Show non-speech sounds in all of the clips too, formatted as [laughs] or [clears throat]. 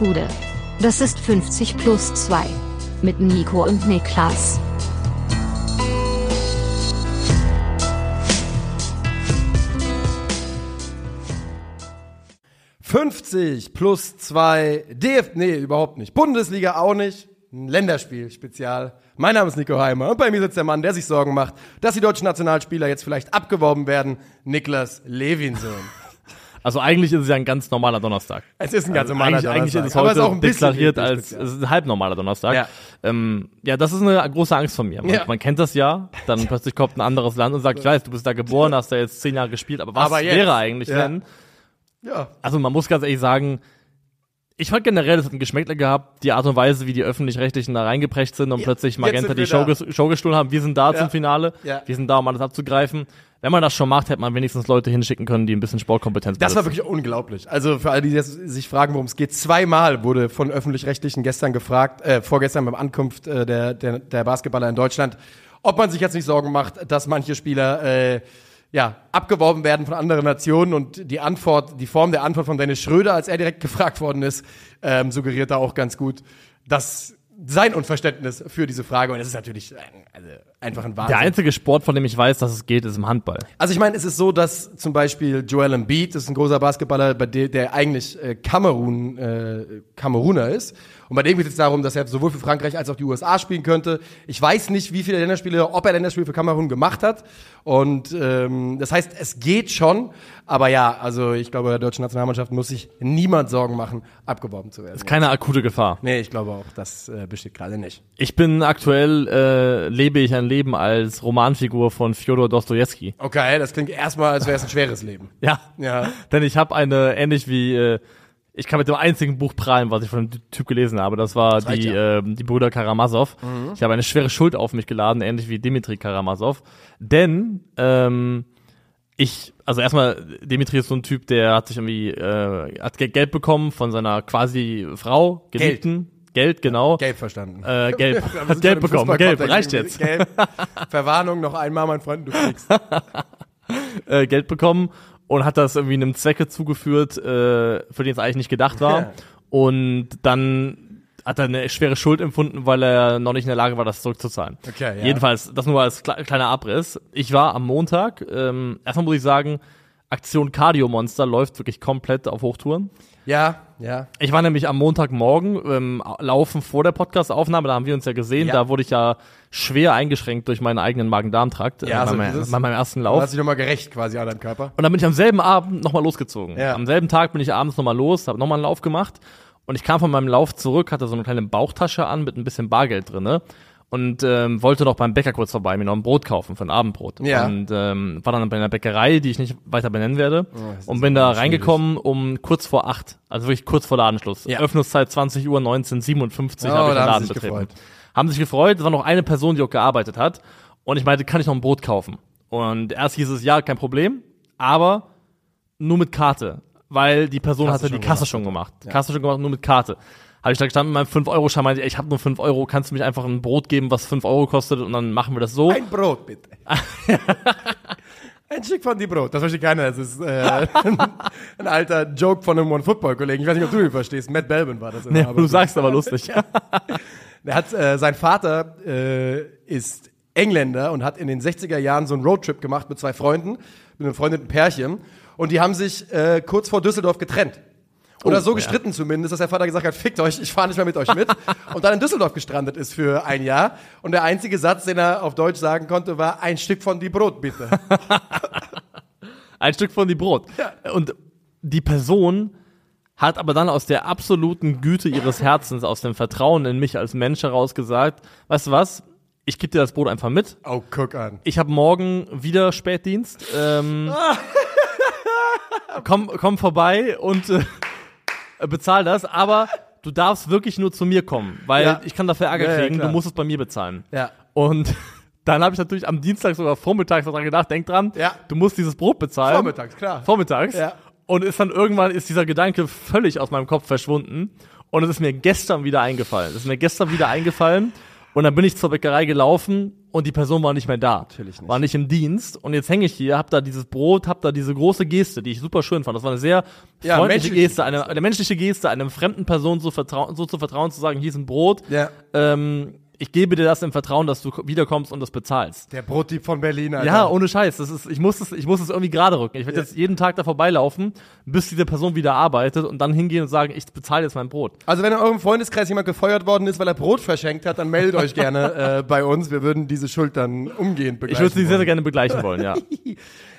Gude. Das ist 50 plus 2. Mit Nico und Niklas. »50 plus 2 DF... Nee, überhaupt nicht. Bundesliga auch nicht. Ein Länderspiel-Spezial. Mein Name ist Nico Heimer und bei mir sitzt der Mann, der sich Sorgen macht, dass die deutschen Nationalspieler jetzt vielleicht abgeworben werden. Niklas Levinson. Also eigentlich ist es ja ein ganz normaler Donnerstag. Es ist ein ganz Also normaler eigentlich, eigentlich ist es Aber heute auch ein bisschen deklariert als es ist ein halbnormaler Donnerstag. Ja. Ähm, ja, das ist eine große Angst von mir. Man, Ja. man kennt das ja, dann [laughs] plötzlich kommt ein anderes Land und sagt, ich weiß, du bist da geboren, hast da jetzt zehn Jahre gespielt, aber was Aber wäre eigentlich, Ja. wenn? Ja. Also man muss ganz ehrlich sagen, ich fand generell, es hat ein Geschmäckle gehabt, die Art und Weise, wie die Öffentlich-Rechtlichen da reingeprescht sind und Ja, plötzlich Magenta die Show, ges- Show gestohlen haben. Wir sind da Ja. zum Finale. Ja. Wir sind da, um alles abzugreifen. Wenn man das schon macht, hätte man wenigstens Leute hinschicken können, die ein bisschen Sportkompetenz Das war wirklich unglaublich. Also für alle, die jetzt sich fragen, worum es geht, zweimal wurde von öffentlich-rechtlichen gestern gefragt, äh, vorgestern beim Ankunft äh, der, der, der Basketballer in Deutschland, ob man sich jetzt nicht Sorgen macht, dass manche Spieler äh, ja, abgeworben werden von anderen Nationen und die Antwort, die Form der Antwort von Dennis Schröder, als er direkt [laughs] gefragt worden ist, ähm, suggeriert da auch ganz gut, dass sein Unverständnis für diese Frage und das ist natürlich ein, also einfach ein Wahnsinn. Der einzige Sport, von dem ich weiß, dass es geht, ist im Handball. Also ich meine, es ist so, dass zum Beispiel Joel Embiid, das ist ein großer Basketballer, bei dem, der eigentlich äh, Kamerun, äh, Kameruner ist. Und bei dem geht es darum, dass er sowohl für Frankreich als auch die USA spielen könnte. Ich weiß nicht, wie viele Länderspiele, ob er Länderspiele für Kamerun gemacht hat. Und ähm, das heißt, es geht schon. Aber ja, also ich glaube, der deutschen Nationalmannschaft muss sich niemand Sorgen machen, abgeworben zu werden. Keine akute Gefahr. Nee, ich glaube auch, das äh, besteht gerade nicht. Ich bin aktuell, äh, lebe ich ein Leben als Romanfigur von Fjodor Dostojewski. Okay, das klingt erstmal, als wäre es ein schweres Leben. Ja. Ja. Denn ich habe eine, ähnlich wie, äh, ich kann mit dem einzigen Buch prahlen, was ich von dem Typ gelesen habe. Das war reicht die, ja. Mhm. äh, die Brüder Karamazov. Ich habe eine schwere Schuld auf mich geladen, ähnlich wie Dimitri Karamazov. Denn ähm, ich, also erstmal, Dimitri ist so ein Typ, der hat sich irgendwie, äh, hat Ge- Geld bekommen von seiner quasi Frau, Geliebten. Geld, genau. Gelb verstanden. Äh, [laughs] gelb. Hat Geld im bekommen. Gelb, reicht jetzt. Gelb. [laughs] Verwarnung noch einmal, mein Freund, du kriegst. [laughs] äh, Geld bekommen und hat das irgendwie einem Zwecke zugeführt, äh, für den es eigentlich nicht gedacht war. Ja. [laughs] Und dann hat er eine schwere Schuld empfunden, weil er noch nicht in der Lage war, das zurückzuzahlen. Okay, ja. Jedenfalls, das nur als kle kleiner Abriss. Ich war am Montag, ähm, erstmal muss ich sagen, Aktion Cardio Monster läuft wirklich komplett auf Hochtouren. Ja, ja. Ich war nämlich am Montagmorgen ähm, laufen vor der Podcast-Aufnahme, da haben wir uns ja gesehen, Ja. da wurde ich ja schwer eingeschränkt durch meinen eigenen Magen-Darm-Trakt Ja, äh, so bei, meinem- dieses- bei meinem ersten Du Lauf. hast dich nochmal gerecht quasi an deinem Körper. Und dann bin ich am selben Abend nochmal losgezogen. Ja. Am selben Tag bin ich abends nochmal los, habe nochmal einen Lauf gemacht und ich kam von meinem Lauf zurück, hatte so eine kleine Bauchtasche an mit ein bisschen Bargeld drinne und ähm, wollte noch beim Bäcker kurz vorbei mir noch ein Brot kaufen für ein Abendbrot. Ja. Und ähm, war dann bei einer Bäckerei, die ich nicht weiter benennen werde Oh, und bin da reingekommen um kurz vor acht, also wirklich kurz vor Ladenschluss. Ja. Öffnungszeit 20 Uhr 1957 Oh, habe ich den haben Laden betreten. gefreut. Haben sich gefreut, es war noch eine Person, die auch gearbeitet hat und ich meinte, kann ich noch ein Brot kaufen? Und erst hieß es, ja, kein Problem, aber nur mit Karte, weil die Person Kasse hatte die Kasse gemacht schon gemacht. Kasse schon gemacht, nur mit Karte. Habe ich da gestanden mit meinem 5-Euro-Schein, meinte, ey, ich habe nur 5 Euro, kannst du mich einfach ein Brot geben, was 5 Euro kostet und dann machen wir das so. Ein Brot, bitte. [laughs] Ein Stück von die Brot. Das versteht keiner. Das ist äh, ein alter Joke von einem One-Football-Kollegen. Ich weiß nicht, ob du ihn verstehst. Matt Belbin war das. der Ja, Arbeit. du sagst aber lustig. [laughs] Der hat, äh, sein Vater äh, ist Engländer und hat in den 60er Jahren so einen Roadtrip gemacht mit zwei Freunden, mit einem befreundeten Pärchen. Und die haben sich äh, kurz vor Düsseldorf getrennt. Oder Oh, so ja. gestritten zumindest, dass der Vater gesagt hat, fickt euch, ich fahre nicht mehr mit euch mit. [laughs] und dann in Düsseldorf gestrandet ist für ein Jahr. Und der einzige Satz, den er auf Deutsch sagen konnte, war, ein Stück von die Brot, bitte. [laughs] Ein Stück von die Brot. Und die Person hat aber dann aus der absoluten Güte ihres Herzens, aus dem Vertrauen in mich als Mensch heraus gesagt, weißt du was, ich gebe dir das Brot einfach mit. oh, guck an. Ich habe morgen wieder Spätdienst. Ähm, [laughs] komm, komm vorbei und äh, bezahl das, aber du darfst wirklich nur zu mir kommen, weil Ja. ich kann dafür Ärger Ja, ja, kriegen, klar. du musst es bei mir bezahlen. Ja. Und [laughs] dann habe ich natürlich am Dienstag sogar vormittags daran gedacht, denk dran, Ja. du musst dieses Brot bezahlen. Vormittags, klar. Vormittags. Ja. Und ist dann irgendwann ist dieser Gedanke völlig aus meinem Kopf verschwunden. Und es ist mir gestern wieder eingefallen. Es ist mir gestern wieder eingefallen. Und dann bin ich zur Bäckerei gelaufen und die Person war nicht mehr da. Natürlich nicht. War nicht im Dienst. Und jetzt hänge ich hier, hab da dieses Brot, hab da diese große Geste, die ich super schön fand. Das war eine sehr Ja, freundliche Geste, eine, eine menschliche Geste, einem fremden Person so, vertrauen, so zu vertrauen, zu sagen, hier ist ein Brot. Ja. Ähm, ich gebe dir das im Vertrauen, dass du wiederkommst und das bezahlst. Der Brotdieb von Berlin, Alter. Ja, ohne Scheiß. Das ist, ich muss es, ich muss es irgendwie gerade rücken. Ich werde jetzt jeden Tag da vorbeilaufen, bis diese Person wieder arbeitet und dann hingehen und sagen, ich bezahle jetzt mein Brot. Also wenn in eurem Freundeskreis jemand gefeuert worden ist, weil er Brot verschenkt hat, dann meldet euch gerne [laughs] äh, bei uns. Wir würden diese Schuld dann umgehend Ich begleichen. würde sie sehr, sehr gerne begleichen wollen, ja. [laughs]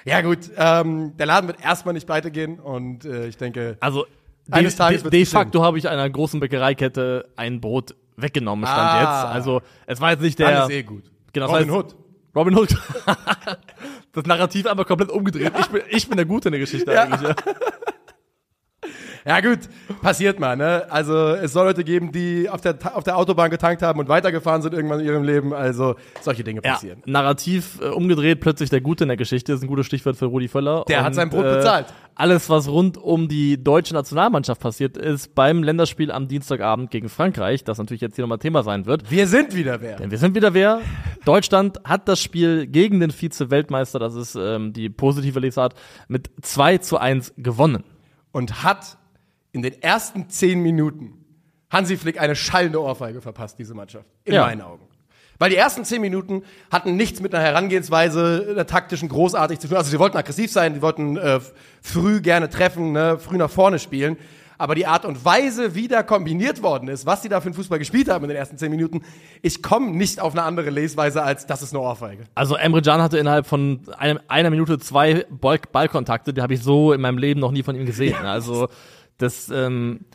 Ja gut, ähm, der Laden wird erstmal nicht weitergehen und äh, ich denke, Also Eines Tages de, de facto habe ich einer großen Bäckereikette ein Brot weggenommen, stand Ah. jetzt. Also es war jetzt nicht der ist eh gut. Genau, Robin heißt- Hood. Robin Hood. [laughs] das Narrativ einfach komplett umgedreht. Ich bin, ich bin der Gute in der Geschichte Ja. eigentlich. Ja. [laughs] Ja gut, passiert mal, ne? Also es soll Leute geben, die auf der, auf der Autobahn getankt haben und weitergefahren sind irgendwann in ihrem Leben. Also solche Dinge Ja, passieren. Narrativ äh, umgedreht, plötzlich der Gute in der Geschichte, ist ein gutes Stichwort für Rudi Völler. Der hat sein Brot bezahlt. Alles, was rund um die deutsche Nationalmannschaft passiert ist, beim Länderspiel am Dienstagabend gegen Frankreich, das natürlich jetzt hier nochmal Thema sein wird. Wir sind wieder wer. Denn wir sind wieder wer. Deutschland hat das Spiel gegen den Vize-Weltmeister, das ist ähm, die positive Lesart, mit 2 zu 1 gewonnen. Und hat in den ersten zehn Minuten Hansi Flick eine schallende Ohrfeige verpasst, diese Mannschaft. In Ja. meinen Augen. Weil die ersten zehn Minuten hatten nichts mit einer Herangehensweise, einer taktischen großartig zu tun. Also sie wollten aggressiv sein, die wollten äh, früh gerne treffen, ne, früh nach vorne spielen. Aber die Art und Weise, wie da kombiniert worden ist, was sie da für einen Fußball gespielt haben in den ersten zehn Minuten, ich komme nicht auf eine andere Lesweise als das ist eine Ohrfeige. Also Emre Can hatte innerhalb von einem, einer Minute zwei Ball Ballkontakte, die habe ich so in meinem Leben noch nie von ihm gesehen. Also das, ähm,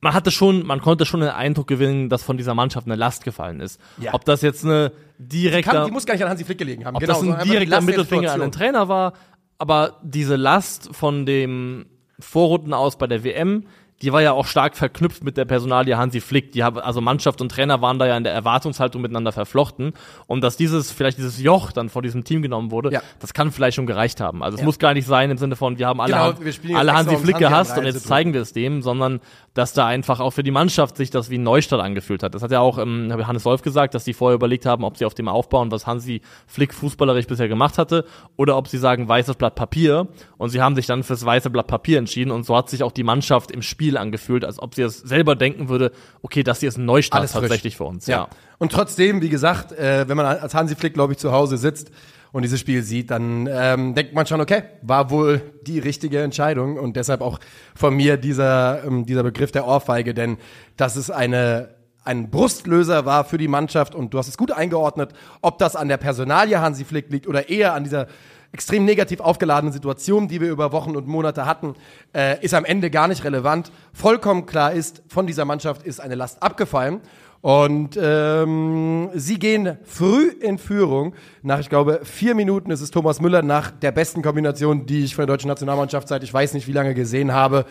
man hatte schon, man konnte schon den Eindruck gewinnen, dass von dieser Mannschaft eine Last gefallen ist. Ja. Ob das jetzt eine direkte, Kann, die muss gar nicht an Hansi Flick gelegen haben. ob genau, das ein die direkter Mittelfinger an den. Trainer war, aber diese Last von dem Vorrunden aus bei der WM, die war ja auch stark verknüpft mit der Personalie Hansi Flick. Die haben, also Mannschaft und Trainer waren da ja in der Erwartungshaltung miteinander verflochten. Und dass dieses, vielleicht dieses Joch dann vor diesem Team genommen wurde, Ja. das kann vielleicht schon gereicht haben. Also es muss gar nicht sein im Sinne von, wir haben alle, Genau, wir alle Hansi Flick gehasst und jetzt zeigen wir es dem, sondern dass da einfach auch für die Mannschaft sich das wie ein Neustart angefühlt hat. Das hat ja auch ähm, Hannes Wolf gesagt, dass die vorher überlegt haben, ob sie auf dem aufbauen, was Hansi Flick fußballerisch bisher gemacht hatte, oder ob sie sagen, weißes Blatt Papier. Und sie haben sich dann fürs weiße Blatt Papier entschieden. Und so hat sich auch die Mannschaft im Spiel angefühlt, als ob sie es selber denken würde, okay, das hier ist ein Neustart Alles frisch. tatsächlich für uns. Ja. Und trotzdem, wie gesagt, äh, wenn man als Hansi Flick, glaube ich, zu Hause sitzt und dieses Spiel sieht, dann ähm, denkt man schon, okay, war wohl die richtige Entscheidung und deshalb auch von mir dieser, ähm, dieser Begriff der Ohrfeige, denn das ist eine ein Brustlöser war für die Mannschaft und du hast es gut eingeordnet, ob das an der Personalie Hansi Flick liegt oder eher an dieser extrem negativ aufgeladenen Situation, die wir über Wochen und Monate hatten, äh, ist am Ende gar nicht relevant. Vollkommen klar ist, von dieser Mannschaft ist eine Last abgefallen. Und ähm, sie gehen früh in Führung. Nach, ich glaube, vier Minuten ist es Thomas Müller nach der besten Kombination, die ich von der deutschen Nationalmannschaft seit ich weiß nicht wie lange gesehen habe,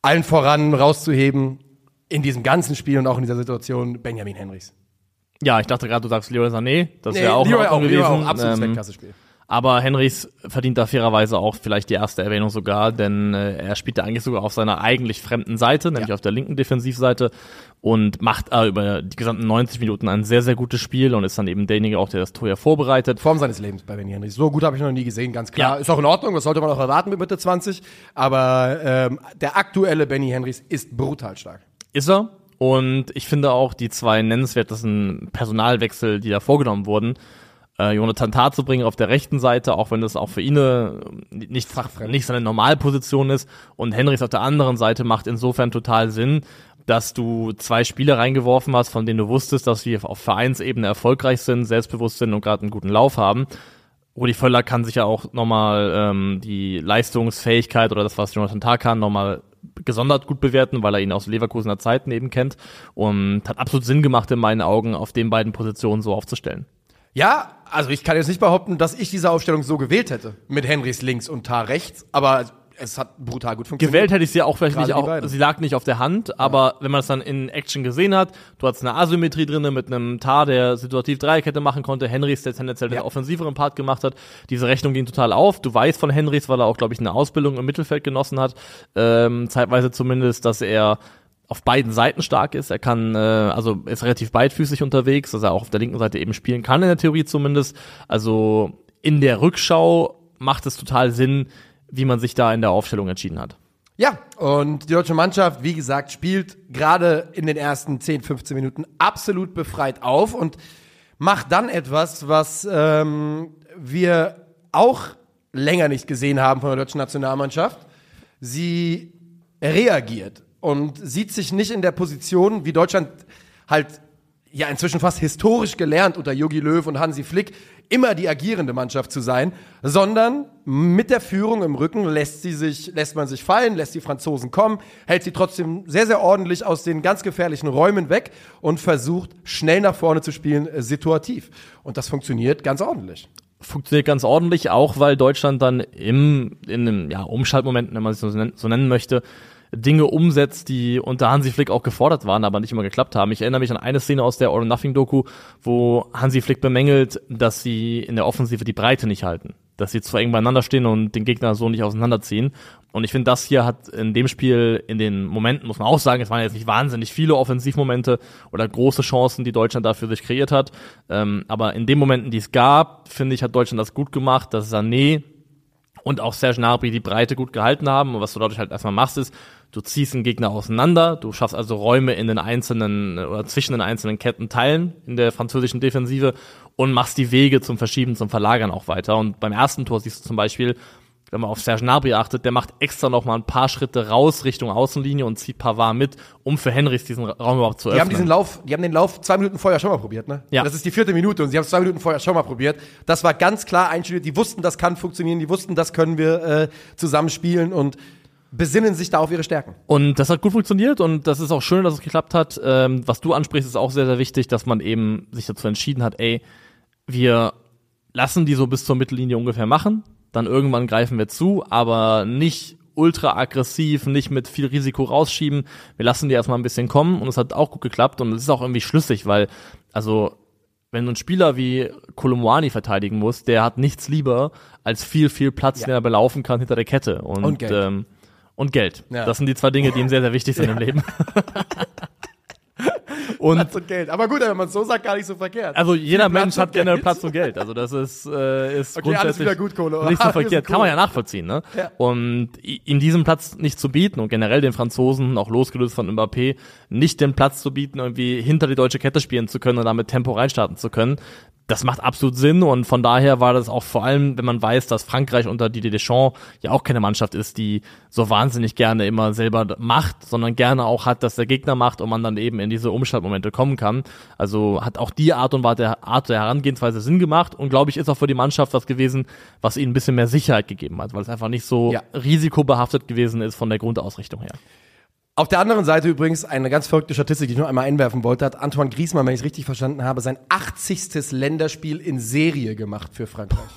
allen voran rauszuheben in diesem ganzen Spiel und auch in dieser Situation Benjamin Henrichs. Ja, ich dachte gerade, du sagst Leroy Sané. Das wäre auch, in Leroy Leroy gewesen. auch, absolutes Ähm, Weltklasse-Spiel. Aber Henrys verdient da fairerweise auch vielleicht die erste Erwähnung sogar, denn äh, er spielt da eigentlich sogar auf seiner eigentlich fremden Seite, nämlich Ja. auf der linken Defensivseite und macht äh, über die gesamten 90 Minuten ein sehr, sehr gutes Spiel und ist dann eben derjenige auch, der das Tor ja vorbereitet. Form seines Lebens bei Benny Henrichs. So gut habe ich noch nie gesehen, ganz klar. Ja. Ist auch in Ordnung, das sollte man auch erwarten mit Mitte 20. Aber ähm, der aktuelle Benny Henrichs ist brutal stark. Ist er. Und ich finde auch die zwei nennenswertesten Personalwechsel, die da vorgenommen wurden, äh, Jonathan Tah zu bringen auf der rechten Seite, auch wenn das auch für ihn äh, nicht, nicht seine Normalposition ist. Und Henrichs auf der anderen Seite macht insofern total Sinn, dass du zwei Spieler reingeworfen hast, von denen du wusstest, dass sie auf Vereinsebene erfolgreich sind, selbstbewusst sind und gerade einen guten Lauf haben. Rudi Völler kann sich ja auch nochmal ähm, die Leistungsfähigkeit oder das, was Jonathan Tah kann, nochmal gesondert gut bewerten, weil er ihn aus Leverkusener Zeiten eben kennt und hat absolut Sinn gemacht in meinen Augen, auf den beiden Positionen so aufzustellen. Ja, also ich kann jetzt nicht behaupten, dass ich diese Aufstellung so gewählt hätte. Mit Henrichs links und Tar rechts. Aber es hat brutal gut funktioniert. Gewählt hätte ich sie auch vielleicht Gerade nicht, auch, sie lag nicht auf der Hand, aber wenn man es dann in Action gesehen hat, du hattest eine Asymmetrie drinne mit einem Tar, der situativ Dreierkette machen konnte, Henrys, der tendenziell Ja. den offensiveren Part gemacht hat. Diese Rechnung ging total auf. Du weißt von Henrys, weil er auch, glaube ich, eine Ausbildung im Mittelfeld genossen hat, ähm, zeitweise zumindest, dass er auf beiden Seiten stark ist. Er kann, äh, also ist relativ beidfüßig unterwegs, dass er auch auf der linken Seite eben spielen kann, in der Theorie zumindest. Also in der Rückschau macht es total Sinn, wie man sich da in der Aufstellung entschieden hat. Ja, und die deutsche Mannschaft, wie gesagt, spielt gerade in den ersten 10, 15 Minuten absolut befreit auf und macht dann etwas, was ähm, wir auch länger nicht gesehen haben von der deutschen Nationalmannschaft. Sie reagiert und sieht sich nicht in der Position, wie Deutschland halt ja inzwischen fast historisch gelernt unter Jogi Löw und Hansi Flick, immer die agierende Mannschaft zu sein, sondern mit der Führung im Rücken lässt sie sich, lässt man sich fallen, lässt die Franzosen kommen, hält sie trotzdem sehr, sehr ordentlich aus den ganz gefährlichen Räumen weg und versucht schnell nach vorne zu spielen, äh, situativ. Und das funktioniert ganz ordentlich funktioniert ganz ordentlich, auch weil Deutschland dann im, in einem ja, Umschaltmoment, wenn man es so nennen, so nennen möchte, Dinge umsetzt, die unter Hansi Flick auch gefordert waren, aber nicht immer geklappt haben. Ich erinnere mich an eine Szene aus der All or Nothing Doku, wo Hansi Flick bemängelt, dass sie in der Offensive die Breite nicht halten, dass sie zu eng beieinander stehen und den Gegner so nicht auseinanderziehen. Und ich finde, das hier hat in dem Spiel, in den Momenten, muss man auch sagen, es waren jetzt nicht wahnsinnig viele Offensivmomente oder große Chancen, die Deutschland dafür sich kreiert hat. Ähm, aber in den Momenten, die es gab, finde ich, hat Deutschland das gut gemacht, dass Sané und auch Serge Gnabry die Breite gut gehalten haben. Und was du dadurch halt erstmal machst, ist, du ziehst einen Gegner auseinander, du schaffst also Räume in den einzelnen oder zwischen den einzelnen Kettenteilen in der französischen Defensive und machst die Wege zum Verschieben, zum Verlagern auch weiter. Und beim ersten Tor siehst du zum Beispiel, wenn man auf Serge Gnabry achtet, der macht extra noch mal ein paar Schritte raus Richtung Außenlinie und zieht Pavard mit, um für Henrys diesen Raum überhaupt zu öffnen. Die haben diesen Lauf, die haben den Lauf zwei Minuten vorher schon mal probiert, ne? Ja. Das ist die vierte Minute und sie haben es zwei Minuten vorher schon mal probiert. Das war ganz klar einstudiert. Die wussten, das kann funktionieren. Die wussten, das können wir äh, zusammen spielen und besinnen sich da auf ihre Stärken. Und das hat gut funktioniert und das ist auch schön, dass es geklappt hat. Ähm, was du ansprichst, ist auch sehr, sehr wichtig, dass man eben sich dazu entschieden hat, ey, wir lassen die so bis zur Mittellinie ungefähr machen dann irgendwann greifen wir zu, aber nicht ultra aggressiv, nicht mit viel Risiko rausschieben. Wir lassen die erstmal ein bisschen kommen und es hat auch gut geklappt und es ist auch irgendwie schlüssig, weil, also, wenn du einen Spieler wie Kolumwani verteidigen musst, der hat nichts lieber als viel, viel Platz, Ja. den er belaufen kann hinter der Kette. Und, Und Geld. Ähm, und Geld. Ja. Das sind die zwei Dinge, die ihm sehr, sehr wichtig sind im Leben. [laughs] und Platz und Geld. Aber gut, wenn man es so sagt, gar nicht so verkehrt. also jeder Platz Mensch hat generell Geld. Platz und Geld. Also das ist, äh, ist Okay, alles grundsätzlich wieder gut, Kohle. nicht so verkehrt. Kann man ja nachvollziehen. Ne? Ja. Und ihm diesen Platz nicht zu bieten und generell den Franzosen, auch losgelöst von Mbappé, nicht den Platz zu bieten, irgendwie hinter die deutsche Kette spielen zu können und damit Tempo reinstarten zu können, das macht absolut Sinn und von daher war das auch vor allem, wenn man weiß, dass Frankreich unter Didier Deschamps ja auch keine Mannschaft ist, die so wahnsinnig gerne immer selber macht, sondern gerne auch hat, dass der Gegner macht und man dann eben in diese Umschaltmomente kommen kann. Also hat auch die Art und Art der, Art der Herangehensweise Sinn gemacht und glaube ich ist auch für die Mannschaft was gewesen, was ihnen ein bisschen mehr Sicherheit gegeben hat, weil es einfach nicht so Ja. risikobehaftet gewesen ist von der Grundausrichtung her. Auf der anderen Seite übrigens eine ganz verrückte Statistik, die ich nur einmal einwerfen wollte, hat Antoine Griezmann, wenn ich es richtig verstanden habe, sein 80. Länderspiel in Serie gemacht für Frankreich. [laughs]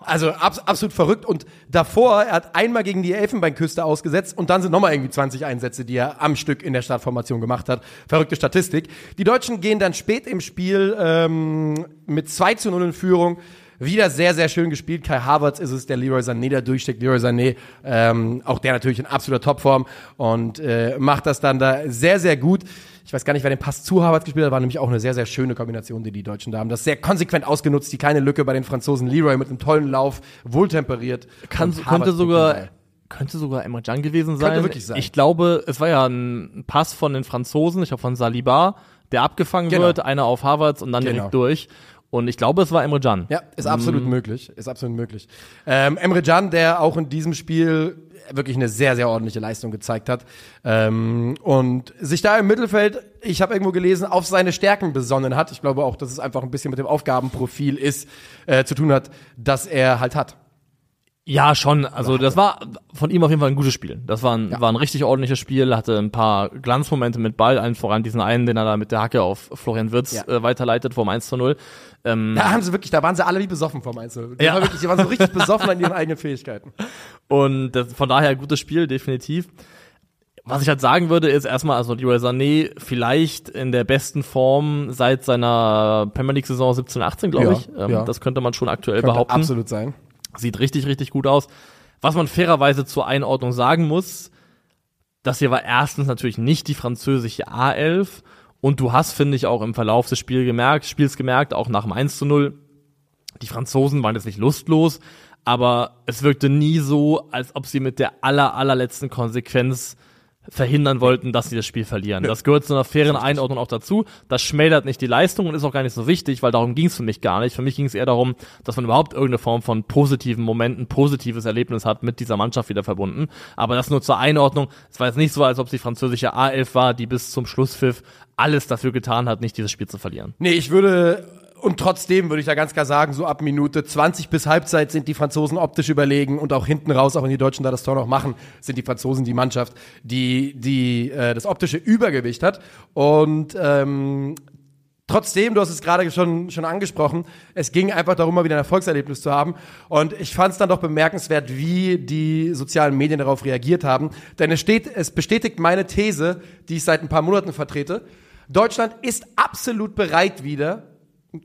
Also abs absolut verrückt. Und davor, er hat einmal gegen die Elfenbeinküste ausgesetzt und dann sind nochmal irgendwie 20 Einsätze, die er am Stück in der Startformation gemacht hat. Verrückte Statistik. Die Deutschen gehen dann spät im Spiel ähm, mit 2 zu 0 in Führung. Wieder sehr, sehr schön gespielt. Kai Havertz ist es, der Leroy Sané da durchsteckt. Leroy Sané, ähm, auch der natürlich in absoluter Topform und äh, macht das dann da sehr, sehr gut. Ich weiß gar nicht, wer den Pass zu Havertz gespielt hat, war nämlich auch eine sehr, sehr schöne Kombination, die die Deutschen da haben. Das sehr konsequent ausgenutzt, die kleine Lücke bei den Franzosen. Leroy mit einem tollen Lauf, wohltemperiert. Kann, könnte sogar könnte sogar Emre Can gewesen sein. wirklich sein. Ich glaube, es war ja ein Pass von den Franzosen, ich glaube von Saliba, der abgefangen Genau. wird, einer auf Havertz und dann Genau. direkt durch. Und ich glaube, es war Emre Can. Ja, ist absolut möglich. Ist absolut möglich. Ähm, Emre Can, der auch in diesem Spiel wirklich eine sehr, sehr ordentliche Leistung gezeigt hat. Ähm, und sich da im Mittelfeld, ich habe irgendwo gelesen, auf seine Stärken besonnen hat. Ich glaube auch, dass es einfach ein bisschen mit dem Aufgabenprofil ist, äh, zu tun hat, dass er halt hat. Ja, schon. Also das war von ihm auf jeden Fall ein gutes Spiel. Das war ein, Ja. war ein richtig ordentliches Spiel, hatte ein paar Glanzmomente mit Ball, allen voran diesen einen, den er da mit der Hacke auf Florian Wirtz Ja. äh, weiterleitet vom 1 zu 0. Ähm, Da haben sie wirklich, da waren sie alle wie besoffen vom Einzel. Die, Ja. war wirklich, die waren so richtig besoffen an ihren eigenen Fähigkeiten. Und das, von daher ein gutes Spiel, definitiv. Was ich halt sagen würde, ist erstmal, also Leroy Sané vielleicht in der besten Form seit seiner Premier League Saison 17, 18, glaube Ja, ich. Ähm. Das könnte man schon aktuell Könnte behaupten. absolut sein. Sieht richtig, richtig gut aus. Was man fairerweise zur Einordnung sagen muss, das hier war erstens natürlich nicht die französische A11 und du hast, finde ich, auch im Verlauf des Spiels gemerkt, Spiels gemerkt, auch nach dem 1 zu 0, die Franzosen waren jetzt nicht lustlos, aber es wirkte nie so, als ob sie mit der aller, allerletzten Konsequenz verhindern wollten, dass sie das Spiel verlieren. Das gehört zu einer fairen Einordnung auch dazu. Das schmälert nicht die Leistung und ist auch gar nicht so wichtig, weil darum ging es für mich gar nicht. Für mich ging es eher darum, dass man überhaupt irgendeine Form von positiven Momenten, positives Erlebnis hat mit dieser Mannschaft wieder verbunden. Aber das nur zur Einordnung. Es war jetzt nicht so, als ob es die französische A11 war, die bis zum Schlusspfiff alles dafür getan hat, nicht dieses Spiel zu verlieren. Nee, ich würde und trotzdem würde ich da ganz klar sagen, so ab Minute 20 bis Halbzeit sind die Franzosen optisch überlegen und auch hinten raus, auch wenn die Deutschen da das Tor noch machen, sind die Franzosen die Mannschaft, die, die äh, das optische Übergewicht hat. Und ähm, Trotzdem, du hast es gerade schon, schon angesprochen, es ging einfach darum, mal wieder ein Erfolgserlebnis zu haben. Und ich fand es dann doch bemerkenswert, wie die sozialen Medien darauf reagiert haben. Denn es, steht, es bestätigt meine These, die ich seit ein paar Monaten vertrete. Deutschland ist absolut bereit wieder,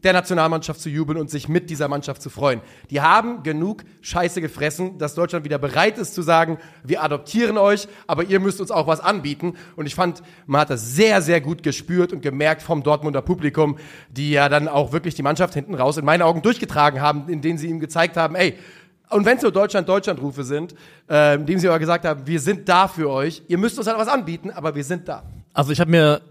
der Nationalmannschaft zu jubeln und sich mit dieser Mannschaft zu freuen. Die haben genug Scheiße gefressen, dass Deutschland wieder bereit ist zu sagen, wir adoptieren euch, aber ihr müsst uns auch was anbieten. Und ich fand, man hat das sehr, sehr gut gespürt und gemerkt vom Dortmunder Publikum, die ja dann auch wirklich die Mannschaft hinten raus in meinen Augen durchgetragen haben, in sie ihm gezeigt haben, ey, und wenn es nur Deutschland-Deutschland-Rufe sind, äh, indem sie aber gesagt haben, wir sind da für euch, ihr müsst uns halt was anbieten, aber wir sind da. Also ich habe mir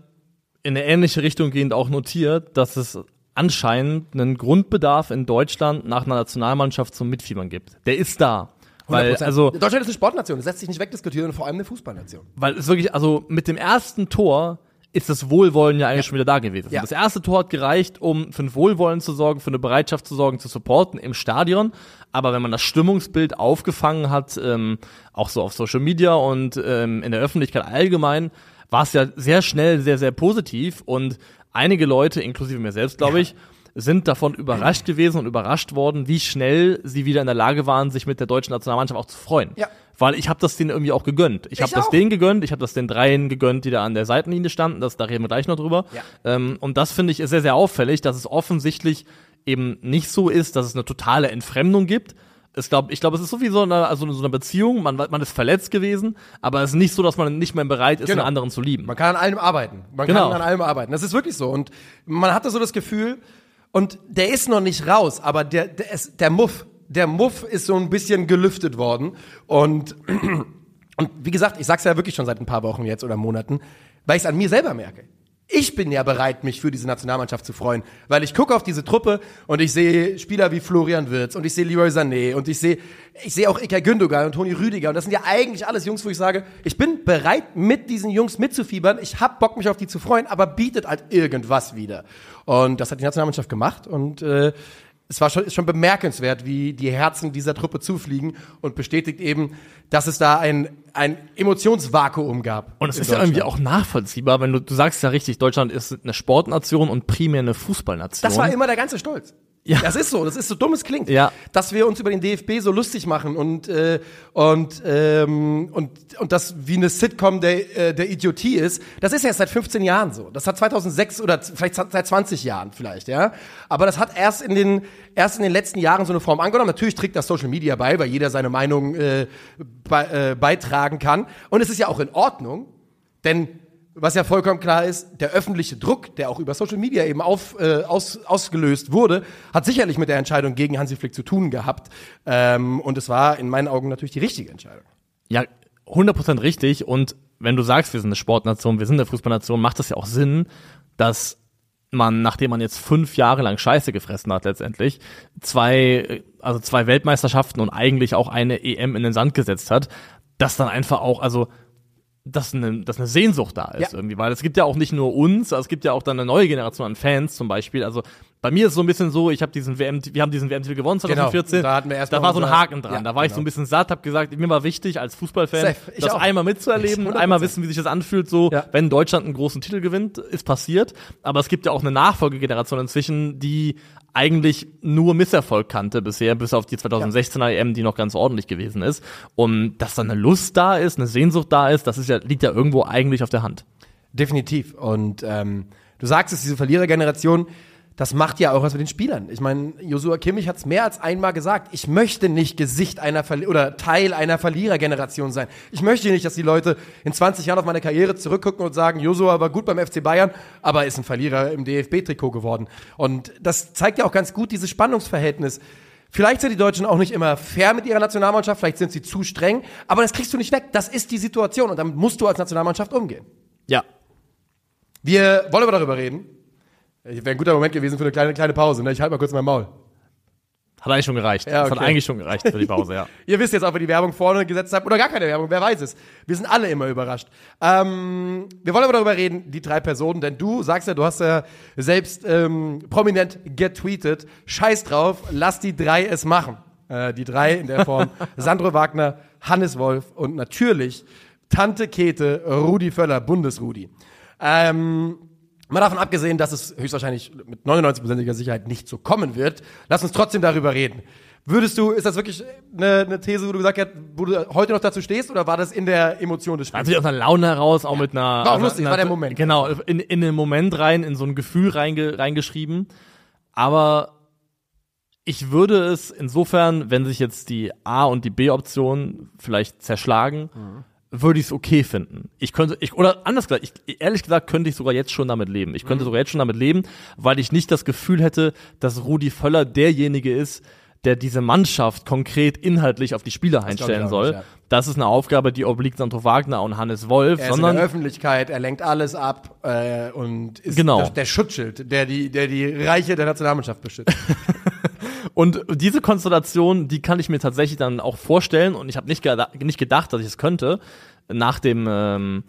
in eine ähnliche Richtung gehend auch notiert, dass es anscheinend einen Grundbedarf in Deutschland nach einer Nationalmannschaft zum Mitfiebern gibt. Der ist da. Weil, 100%. also, Deutschland ist eine Sportnation, das lässt sich nicht wegdiskutieren und vor allem eine Fußballnation. weil es wirklich, also mit dem ersten Tor ist das Wohlwollen ja eigentlich schon wieder da gewesen. Ja. Das erste Tor hat gereicht, um für ein Wohlwollen zu sorgen, für eine Bereitschaft zu sorgen, zu supporten im Stadion. Aber wenn man das Stimmungsbild aufgefangen hat, ähm, auch so auf Social Media und ähm, in der Öffentlichkeit allgemein, war es ja sehr schnell sehr, sehr positiv und einige Leute, inklusive mir selbst, glaube ich, sind davon überrascht gewesen und überrascht worden, wie schnell sie wieder in der Lage waren, sich mit der deutschen Nationalmannschaft auch zu freuen. Ja. Weil ich habe das denen irgendwie auch gegönnt. Ich, habe Ich das auch. denen gegönnt, ich habe das den dreien gegönnt, die da an der Seitenlinie standen. Das, da reden wir gleich noch drüber. Ja. Ähm, und das finde ich ist sehr, sehr auffällig, dass es offensichtlich eben nicht so ist, dass es eine totale Entfremdung gibt. Es glaub, ich glaube, es ist so wie so eine, also so eine Beziehung, man, man ist verletzt gewesen, aber es ist nicht so, dass man nicht mehr bereit ist, Genau. den anderen zu lieben. Man kann an allem arbeiten. Man Genau. kann an allem arbeiten. Das ist wirklich so. Und man hatte so das Gefühl, und der ist noch nicht raus, aber der, der, ist, der Muff, der Muff ist so ein bisschen gelüftet worden. Und, [clears throat] und wie gesagt, ich sag's ja wirklich schon seit ein paar Wochen jetzt oder Monaten, weil ich es an mir selber merke. Ich bin ja bereit, mich für diese Nationalmannschaft zu freuen, weil ich gucke auf diese Truppe und ich sehe Spieler wie Florian Wirtz und ich sehe Leroy Sané und ich sehe ich sehe auch Ilkay Gündogan und Toni Rüdiger und das sind ja eigentlich alles Jungs, wo ich sage, ich bin bereit, mit diesen Jungs mitzufiebern, ich hab Bock, mich auf die zu freuen, aber bietet halt irgendwas wieder. Und das hat die Nationalmannschaft gemacht und äh, es war schon, ist schon bemerkenswert, wie die Herzen dieser Truppe zufliegen und bestätigt eben, dass es da ein, ein Emotionsvakuum gab. Und es ist ja irgendwie auch nachvollziehbar, wenn du, du sagst ja richtig, Deutschland ist eine Sportnation und primär eine Fußballnation. Das war immer der ganze Stolz. Ja. Das ist so, das ist so dumm es klingt. Ja. Dass wir uns über den DFB so lustig machen und, äh, und, ähm, und, und das wie eine Sitcom der, äh, der Idiotie ist, das ist erst seit 15 Jahren so. Das hat 2006 oder vielleicht seit 20 Jahren vielleicht, ja. Aber das hat erst in den, erst in den letzten Jahren so eine Form angenommen. Natürlich trägt das Social Media bei, weil jeder seine Meinung äh, bei, äh, beitragen kann. Und es ist ja auch in Ordnung, denn was ja vollkommen klar ist, der öffentliche Druck, der auch über Social Media eben auf, äh, aus, ausgelöst wurde, hat sicherlich mit der Entscheidung gegen Hansi Flick zu tun gehabt. Ähm, und es war in meinen Augen natürlich die richtige Entscheidung. Ja, 100% richtig. Und wenn du sagst, wir sind eine Sportnation, wir sind eine Fußballnation, macht das ja auch Sinn, dass man, nachdem man jetzt fünf Jahre lang Scheiße gefressen hat letztendlich, zwei, also zwei Weltmeisterschaften und eigentlich auch eine EM in den Sand gesetzt hat, dass dann einfach auch, also dass eine, dass eine Sehnsucht da ist Ja. irgendwie, weil es gibt ja auch nicht nur uns, es gibt ja auch dann eine neue Generation an Fans zum Beispiel. Also bei mir ist es so ein bisschen so, ich habe diesen WM, wir haben diesen WM-Titel gewonnen 2014. Genau. Da hatten wir erst da war so ein Haken dran. Ja, da war ich genau. so ein bisschen satt, habe gesagt, mir war wichtig als Fußballfan. Ich das auch. einmal mitzuerleben, 100%. einmal wissen, wie sich das anfühlt, so Ja. wenn Deutschland einen großen Titel gewinnt, ist passiert. Aber es gibt ja auch eine Nachfolgegeneration inzwischen, die eigentlich nur Misserfolg kannte bisher, bis auf die 2016er EM, die noch ganz ordentlich gewesen ist. Und dass dann eine Lust da ist, eine Sehnsucht da ist, das ist ja, liegt ja irgendwo eigentlich auf der Hand. Definitiv. Und ähm, du sagst es, diese Verlierergeneration, das macht ja auch was mit den Spielern. Ich meine, Josua Kimmich hat es mehr als einmal gesagt. Ich möchte nicht Gesicht einer Verli oder Teil einer Verlierergeneration sein. Ich möchte nicht, dass die Leute in 20 Jahren auf meine Karriere zurückgucken und sagen, Josua war gut beim FC Bayern, aber ist ein Verlierer im DFB-Trikot geworden. Und das zeigt ja auch ganz gut dieses Spannungsverhältnis. Vielleicht sind die Deutschen auch nicht immer fair mit ihrer Nationalmannschaft, vielleicht sind sie zu streng, aber das kriegst du nicht weg. Das ist die Situation und damit musst du als Nationalmannschaft umgehen. Ja. Wir wollen aber darüber reden. Wäre ein guter Moment gewesen für eine kleine, kleine Pause. Ne? Ich halte mal kurz mein Maul. Hat eigentlich schon gereicht. Ja, Das hat okay. eigentlich schon gereicht für die Pause, ja. [laughs] Ihr wisst jetzt, ob ihr die Werbung vorne gesetzt habt oder gar keine Werbung, wer weiß es. Wir sind alle immer überrascht. Ähm, wir wollen aber darüber reden, die drei Personen, denn du sagst ja, du hast ja selbst ähm, prominent getweetet, scheiß drauf, lass die drei es machen. Äh, die drei in der Form [laughs] Sandro Wagner, Hannes Wolf und natürlich Tante Kete, Rudi Völler, Bundesrudi. Ähm, Mal davon abgesehen, dass es höchstwahrscheinlich mit 99%iger Sicherheit nicht so kommen wird, lass uns trotzdem darüber reden. Würdest du, ist das wirklich eine, eine These, wo du gesagt hast, wo du heute noch dazu stehst, oder war das in der Emotion des Spiels? Natürlich aus einer Laune heraus, auch mit einer. War auch also lustig, einer- war der Moment. Genau, in, in den Moment rein, in so ein Gefühl reinge, reingeschrieben. Aber ich würde es insofern, wenn sich jetzt die A- und die B-Option vielleicht zerschlagen, würde ich es okay finden. Ich könnte, ich, oder anders gesagt, ich, ehrlich gesagt könnte ich sogar jetzt schon damit leben. Ich könnte sogar jetzt schon damit leben, weil ich nicht das Gefühl hätte, dass Rudi Völler derjenige ist, der diese Mannschaft konkret inhaltlich auf die Spieler einstellen soll. nicht, ja. Das ist eine Aufgabe, die obliegt Sandro Wagner und Hannes Wolf, er ist in sondern der Öffentlichkeit, er lenkt alles ab äh, und ist Genau. der, der Schutzschild, der die, der die Reiche der Nationalmannschaft beschützt. [laughs] Und diese Konstellation, die kann ich mir tatsächlich dann auch vorstellen. Und ich habe nicht, nicht gedacht, dass ich es könnte. Nach dem ähm,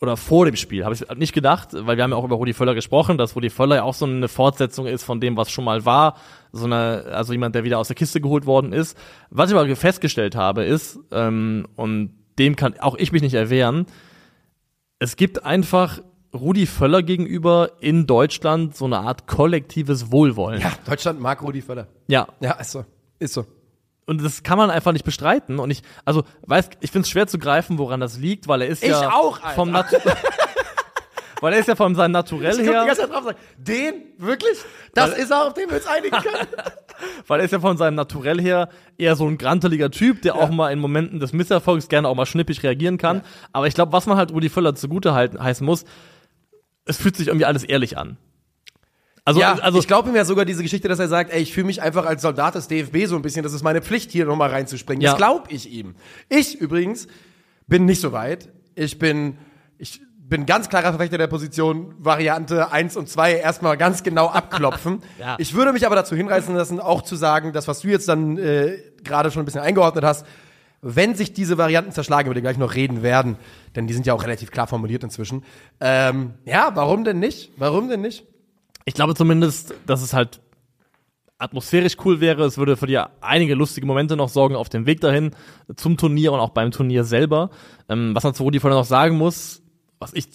oder vor dem Spiel habe ich nicht gedacht, weil wir haben ja auch über Rudi Völler gesprochen, dass Rudi Völler ja auch so eine Fortsetzung ist von dem, was schon mal war, so eine also jemand, der wieder aus der Kiste geholt worden ist. Was ich aber festgestellt habe, ist ähm, und dem kann auch ich mich nicht erwehren, es gibt einfach Rudi Völler gegenüber in Deutschland so eine Art kollektives Wohlwollen. ja, Deutschland mag Rudi Völler. ja Ja, ist so. Ist so. und das kann man einfach nicht bestreiten. Und ich, also, weiß, ich finde es schwer zu greifen, woran das liegt, weil er ist Ich ja auch, Alter. vom Natu [laughs] weil er ist ja von seinem Naturell Ich guck die her, ganze Zeit drauf und sag, den? Wirklich? Das Weil- ist er, auf den wir uns einigen können? [laughs] [laughs] weil er ist ja von seinem Naturell her eher so ein granteliger Typ, der auch mal in Momenten des Misserfolgs gerne auch mal schnippig reagieren kann. Aber ich glaube, was man halt Rudi Völler zugute halten, heißen muss, es fühlt sich irgendwie alles ehrlich an. Also, ja, also ich glaube ihm ja sogar diese Geschichte, dass er sagt, ey, ich fühle mich einfach als Soldat des DFB so ein bisschen, das ist meine Pflicht, hier nochmal reinzuspringen. Ja. Das glaube ich ihm. Ich übrigens bin nicht so weit. Ich bin, ich bin ganz klarer Verfechter der Position, Variante 1 und 2 erstmal ganz genau [laughs] abklopfen. Ja. Ich würde mich aber dazu hinreißen lassen, auch zu sagen, das, was du jetzt dann äh, gerade schon ein bisschen eingeordnet hast, wenn sich diese Varianten zerschlagen, über die wir gleich noch reden werden, denn die sind ja auch relativ klar formuliert inzwischen. Ähm, ja, warum denn nicht? Warum denn nicht? Ich glaube zumindest, dass es halt atmosphärisch cool wäre. Es würde für dir einige lustige Momente noch sorgen auf dem Weg dahin zum Turnier und auch beim Turnier selber. Ähm, was man zu Rudi Völler noch sagen muss, was ich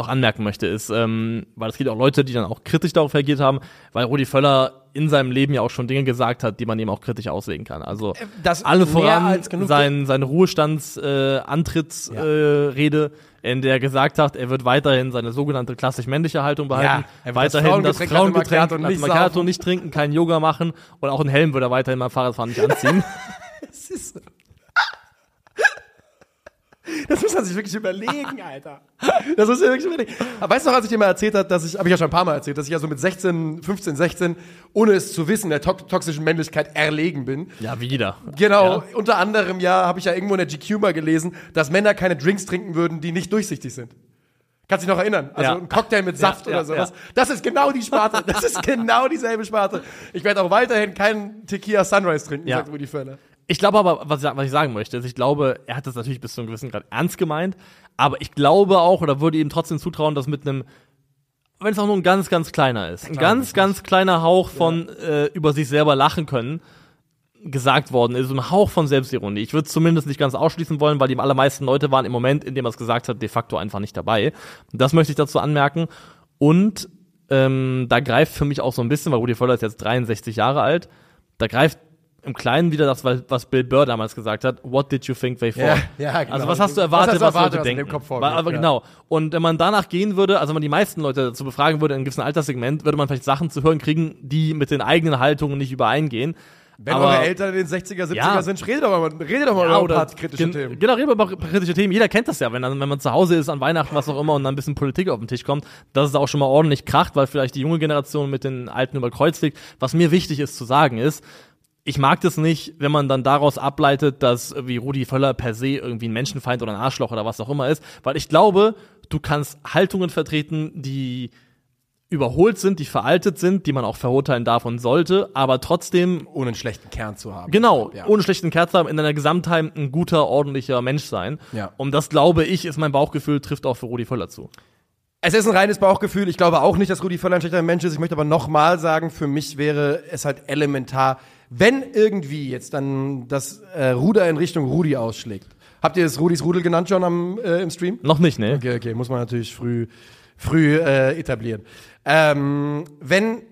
noch anmerken möchte, ist, ähm, weil es gibt auch Leute, die dann auch kritisch darauf reagiert haben, weil Rudi Völler in seinem Leben ja auch schon Dinge gesagt hat, die man eben auch kritisch auslegen kann. Also das alle voran sein, seine Ruhestandsantrittsrede, äh, Antrittsrede, äh, in der er gesagt hat, er wird weiterhin seine sogenannte klassisch männliche Haltung behalten, das weiterhin das Frauengetränk Latte nicht Macchiato nicht trinken, kein Yoga machen und auch einen Helm würde er weiterhin beim Fahrradfahren nicht anziehen. [laughs] Das ist so. Das muss man sich wirklich überlegen, Alter. Das muss man wirklich überlegen. Aber weißt du noch, als ich dir mal erzählt habe, dass ich, habe ich ja schon ein paar Mal erzählt, dass ich ja so mit 16, 15, 16, ohne es zu wissen, der to toxischen Männlichkeit erlegen bin. ja, wieder. Genau, Ja. unter anderem ja, habe ich ja irgendwo in der GQ mal gelesen, dass Männer keine Drinks trinken würden, die nicht durchsichtig sind. Kannst dich noch erinnern? Also Ja. ein Cocktail mit Saft Ja, oder sowas. ja. Das ist genau die Sparte. Das ist genau dieselbe Sparte. Ich werde auch weiterhin keinen Tequila Sunrise trinken, sagt Rudi Völler. Ich glaube aber, was, ich- was ich sagen möchte, ist, ich glaube, er hat das natürlich bis zu einem gewissen Grad ernst gemeint, aber ich glaube auch, oder würde ihm trotzdem zutrauen, dass mit einem, wenn es auch nur ein ganz, ganz kleiner ist, ein ganz, ganz kleiner Hauch von äh, über sich selber lachen können, gesagt worden ist, ein Hauch von Selbstironie. Ich würde es zumindest nicht ganz ausschließen wollen, weil die allermeisten Leute waren im Moment, in dem er es gesagt hat, de facto einfach nicht dabei. Das möchte ich dazu anmerken. Und ähm, da greift für mich auch so ein bisschen, weil Rudi Völler ist jetzt 63 Jahre alt, da greift im Kleinen wieder das, was Bill Burr damals gesagt hat. What did you think they for? Ja, [laughs] ja, genau. Also was hast du erwartet, was, hast du erwartet, Leute was in denken? Kopf vorgeht, aber ja. genau. Und wenn man danach gehen würde, also wenn man die meisten Leute dazu befragen würde in einem gewissen Alterssegment, würde man vielleicht Sachen zu hören kriegen, die mit den eigenen Haltungen nicht übereingehen. Wenn aber, eure Eltern in den 60er, 70er Ja. sind, redet doch mal, redet doch mal ja, über ein oder paar kritische gen- Themen. Genau, reden wir über kritische Themen. Jeder kennt das ja, wenn, dann, wenn man zu Hause ist, an Weihnachten, was auch immer, und dann ein bisschen Politik auf den Tisch kommt, dass es auch schon mal ordentlich kracht, weil vielleicht die junge Generation mit den Alten über Kreuz liegt. Was mir wichtig ist zu sagen ist, ich mag das nicht, wenn man dann daraus ableitet, dass wie Rudi Völler per se irgendwie ein Menschenfeind oder ein Arschloch oder was auch immer ist, weil ich glaube, du kannst Haltungen vertreten, die überholt sind, die veraltet sind, die man auch verurteilen darf und sollte, aber trotzdem Ohne einen schlechten Kern zu haben. Genau, Ja. ohne schlechten Kerz haben, in deiner Gesamtheit ein guter, ordentlicher Mensch sein. Ja. Und das glaube ich, ist mein Bauchgefühl, trifft auch für Rudi Völler zu. Es ist ein reines Bauchgefühl. Ich glaube auch nicht, dass Rudi Völler ein schlechter Mensch ist. Ich möchte aber nochmal sagen, für mich wäre es halt elementar, wenn irgendwie jetzt dann das äh, Ruder in Richtung Rudi ausschlägt. Habt ihr das Rudis Rudel genannt schon am, äh, im Stream? Noch nicht, ne? Okay, okay, muss man natürlich früh, früh äh, etablieren. Ähm, wenn,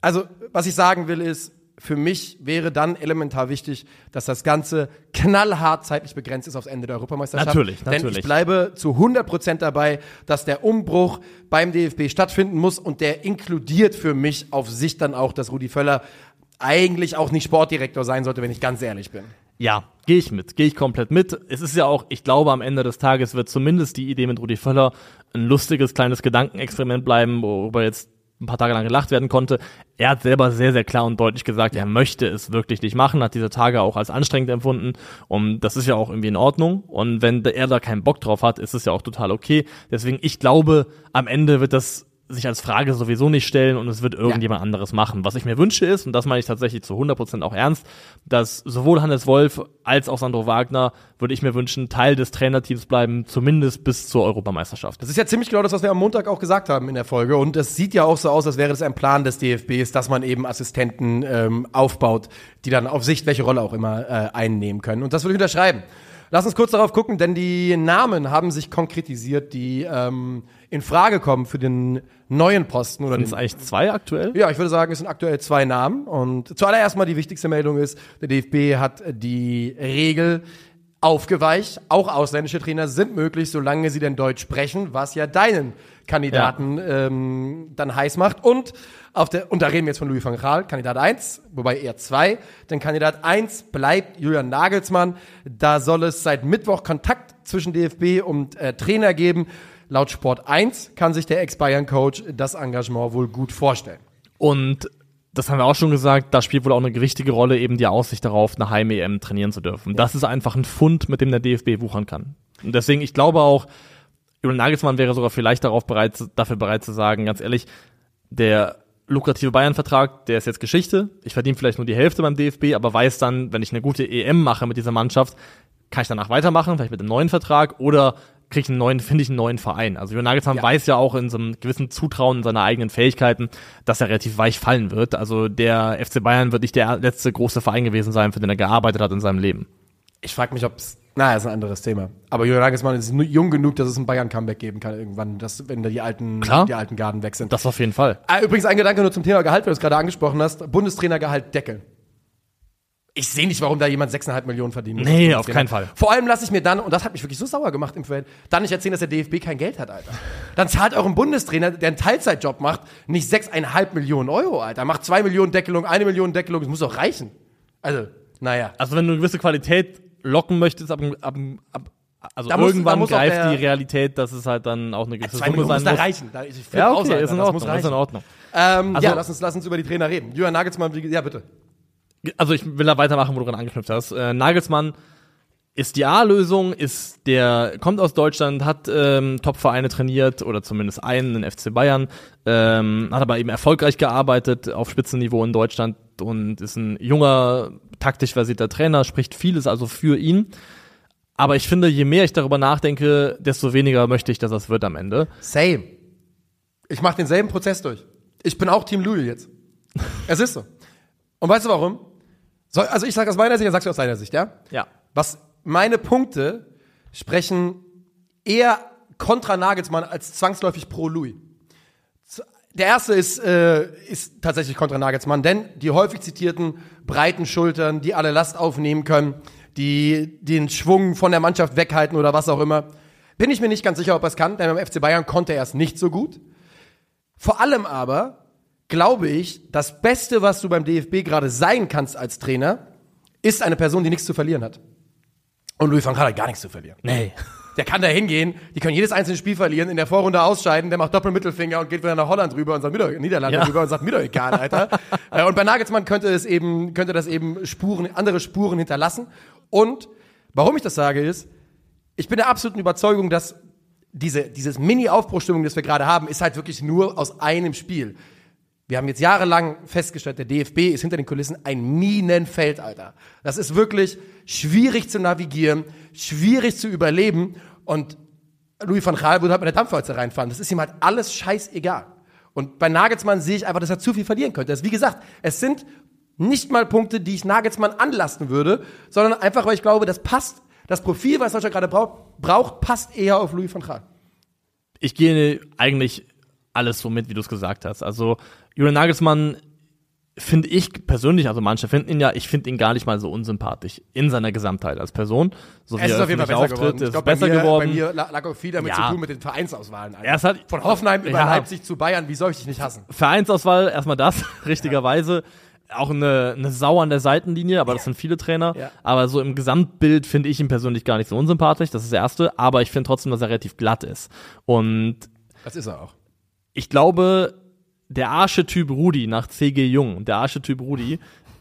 also was ich sagen will ist, für mich wäre dann elementar wichtig, dass das Ganze knallhart zeitlich begrenzt ist aufs Ende der Europameisterschaft. Natürlich, Denn natürlich. ich bleibe zu 100% dabei, dass der Umbruch beim DFB stattfinden muss und der inkludiert für mich auf sich dann auch, dass Rudi Völler eigentlich auch nicht Sportdirektor sein sollte, wenn ich ganz ehrlich bin. Ja, gehe ich mit, gehe ich komplett mit. Es ist ja auch, ich glaube, am Ende des Tages wird zumindest die Idee mit Rudi Völler ein lustiges kleines Gedankenexperiment bleiben, worüber jetzt ein paar Tage lang gelacht werden konnte. Er hat selber sehr, sehr klar und deutlich gesagt, er möchte es wirklich nicht machen, hat diese Tage auch als anstrengend empfunden. Und das ist ja auch irgendwie in Ordnung. Und wenn er da keinen Bock drauf hat, ist es ja auch total okay. Deswegen, ich glaube, am Ende wird das sich als Frage sowieso nicht stellen und es wird irgendjemand anderes machen. Was ich mir wünsche ist, und das meine ich tatsächlich zu 100% auch ernst, dass sowohl Hannes Wolf als auch Sandro Wagner, würde ich mir wünschen, Teil des Trainerteams bleiben, zumindest bis zur Europameisterschaft. Das ist ja ziemlich genau das, was wir am Montag auch gesagt haben in der Folge. Und es sieht ja auch so aus, als wäre das ein Plan des DFBs, dass man eben Assistenten ähm, aufbaut, die dann auf Sicht welche Rolle auch immer äh, einnehmen können. Und das würde ich unterschreiben. Lass uns kurz darauf gucken, denn die Namen haben sich konkretisiert, die ähm, in Frage kommen für den neuen Posten oder Sind es eigentlich zwei aktuell? ja, ich würde sagen, es sind aktuell zwei Namen. Und zuallererst mal die wichtigste Meldung ist, der DFB hat die Regel aufgeweicht. Auch ausländische Trainer sind möglich, solange sie denn Deutsch sprechen, was ja deinen Kandidaten ähm, dann heiß macht. Und auf der, und da reden wir jetzt von Louis van Gaal, Kandidat 1, wobei eher 2. Denn Kandidat 1 bleibt Julian Nagelsmann. Da soll es seit Mittwoch Kontakt zwischen DFB und äh, Trainer geben. Laut Sport 1 kann sich der Ex-Bayern-Coach das Engagement wohl gut vorstellen. Und das haben wir auch schon gesagt, da spielt wohl auch eine gewichtige Rolle eben die Aussicht darauf, eine Heim-EM trainieren zu dürfen. Das ist einfach ein Fund, mit dem der DFB wuchern kann. Und deswegen, ich glaube auch, Julian Nagelsmann wäre sogar vielleicht darauf bereit, dafür bereit zu sagen, ganz ehrlich, der lukrative Bayern-Vertrag, der ist jetzt Geschichte. Ich verdiene vielleicht nur die Hälfte beim DFB, aber weiß dann, wenn ich eine gute EM mache mit dieser Mannschaft, kann ich danach weitermachen, vielleicht mit einem neuen Vertrag oder kriege ich einen neuen, [laughs] finde ich einen neuen Verein. Also Julian Nagelsmann Ja. weiß ja auch in so einem gewissen Zutrauen in seine eigenen Fähigkeiten, dass er relativ weich fallen wird. Also der FC Bayern wird nicht der letzte große Verein gewesen sein, für den er gearbeitet hat in seinem Leben. Ich frage mich, ob es. Na, das ist ein anderes Thema. Aber Julian Nagelsmann ist jung genug, dass es ein Bayern-Comeback geben kann irgendwann, dass, wenn da die alten, Klar. die alten Garden weg sind. Das auf jeden Fall. Ah, übrigens ein Gedanke nur zum Thema Gehalt, weil du es gerade angesprochen hast. Bundestrainergehalt deckeln. Ich sehe nicht, warum da jemand 6,5 Millionen verdienen muss. Nee, auf keinen Fall. Vor allem lasse ich mir dann, und das hat mich wirklich so sauer gemacht im Feld, dann nicht erzählen, dass der DFB kein Geld hat, Alter. Dann zahlt eurem Bundestrainer, der einen Teilzeitjob macht, nicht 6,5 Millionen Euro, Alter. Macht 2 Millionen Deckelung, 1 Million Deckelung, das muss doch reichen. Also, naja. Also wenn du eine gewisse Qualität locken möchtest, ab, ab, ab also Da muss- irgendwann muss auch greift die Realität, dass es halt dann auch eine gewisse 2 Summe sein muss da muss. reichen. Da, ich Ja, aus, okay, Alter. ist in Das Ordnung, muss ist in. Ordnung. Ähm, Also- ja, lass uns, lass uns über die Trainer reden. Julian Nagelsmann, wie- ja bitte. Also ich will da weitermachen, wo du dran angeknüpft hast. Äh, Nagelsmann ist die A-Lösung, ist der kommt aus Deutschland, hat ähm, Top-Vereine trainiert oder zumindest einen, den FC Bayern, ähm, hat aber eben erfolgreich gearbeitet auf Spitzenniveau in Deutschland und ist ein junger, taktisch versierter Trainer, spricht vieles also für ihn. Aber ich finde, je mehr ich darüber nachdenke, desto weniger möchte ich, dass das wird am Ende. Same. Ich mache denselben Prozess durch. Ich bin auch Team Louis jetzt. es ist so. Und weißt du warum? So, also ich sage aus meiner Sicht, dann sagst du aus deiner Sicht, ja? Ja. Was meine Punkte sprechen eher kontra Nagelsmann als zwangsläufig pro Louis. Der erste ist, äh, ist tatsächlich kontra Nagelsmann, denn die häufig zitierten breiten Schultern, die alle Last aufnehmen können, die den Schwung von der Mannschaft weghalten oder was auch immer, bin ich mir nicht ganz sicher, ob er es kann, denn beim FC Bayern konnte er es nicht so gut. Vor allem aber glaube ich, das Beste, was du beim DFB gerade sein kannst als Trainer, ist eine Person, die nichts zu verlieren hat. Und Louis van Gaal hat gar nichts zu verlieren. Nee. Der kann da hingehen, die können jedes einzelne Spiel verlieren, in der Vorrunde ausscheiden, der macht Doppelmittelfinger und geht wieder nach Holland rüber und sagt, mir Niederlande Ja. rüber und sagt, mir doch egal, Alter. [laughs] Äh, und bei Nagelsmann könnte es eben, könnte das eben Spuren, andere Spuren hinterlassen. Und warum ich das sage ist, ich bin der absoluten Überzeugung, dass diese, dieses Mini-Aufbruchstimmung, das wir gerade haben, ist halt wirklich nur aus einem Spiel. Wir haben jetzt jahrelang festgestellt, der DFB ist hinter den Kulissen ein Minenfeld, Alter. Das ist wirklich schwierig zu navigieren, schwierig zu überleben und Louis van Gaal würde halt mit der Dampfwalze reinfahren. Das ist ihm halt alles scheißegal. Und bei Nagelsmann sehe ich einfach, dass er zu viel verlieren könnte. Das wie gesagt, es sind nicht mal Punkte, die ich Nagelsmann anlasten würde, sondern einfach, weil ich glaube, das passt. Das Profil, was Deutschland gerade braucht, braucht, passt eher auf Louis van Gaal. ich gehe eigentlich alles so mit, wie du es gesagt hast. Also Julian Nagelsmann finde ich persönlich, also manche finden ihn ja, ich finde ihn gar nicht mal so unsympathisch in seiner Gesamtheit als Person. So wie Es ist auf jeden Fall besser auftritt, geworden. ist Ich glaub, besser bei mir, geworden. Bei mir la- lag auch viel damit Ja. zu tun mit den Vereinsauswahlen. Alter. Er ist halt- Von Hoffenheim über Ja. Leipzig zu Bayern, wie soll ich dich nicht hassen? Vereinsauswahl, erstmal das, [laughs] richtigerweise. Auch eine, eine Sau an der Seitenlinie, aber das sind viele Trainer. Ja. Aber so im Gesamtbild finde ich ihn persönlich gar nicht so unsympathisch, das ist das Erste. Aber ich finde trotzdem, dass er relativ glatt ist. Und Das ist er auch. ich glaube, der Archetyp Rudi nach C.G. Jung, der Archetyp Rudi,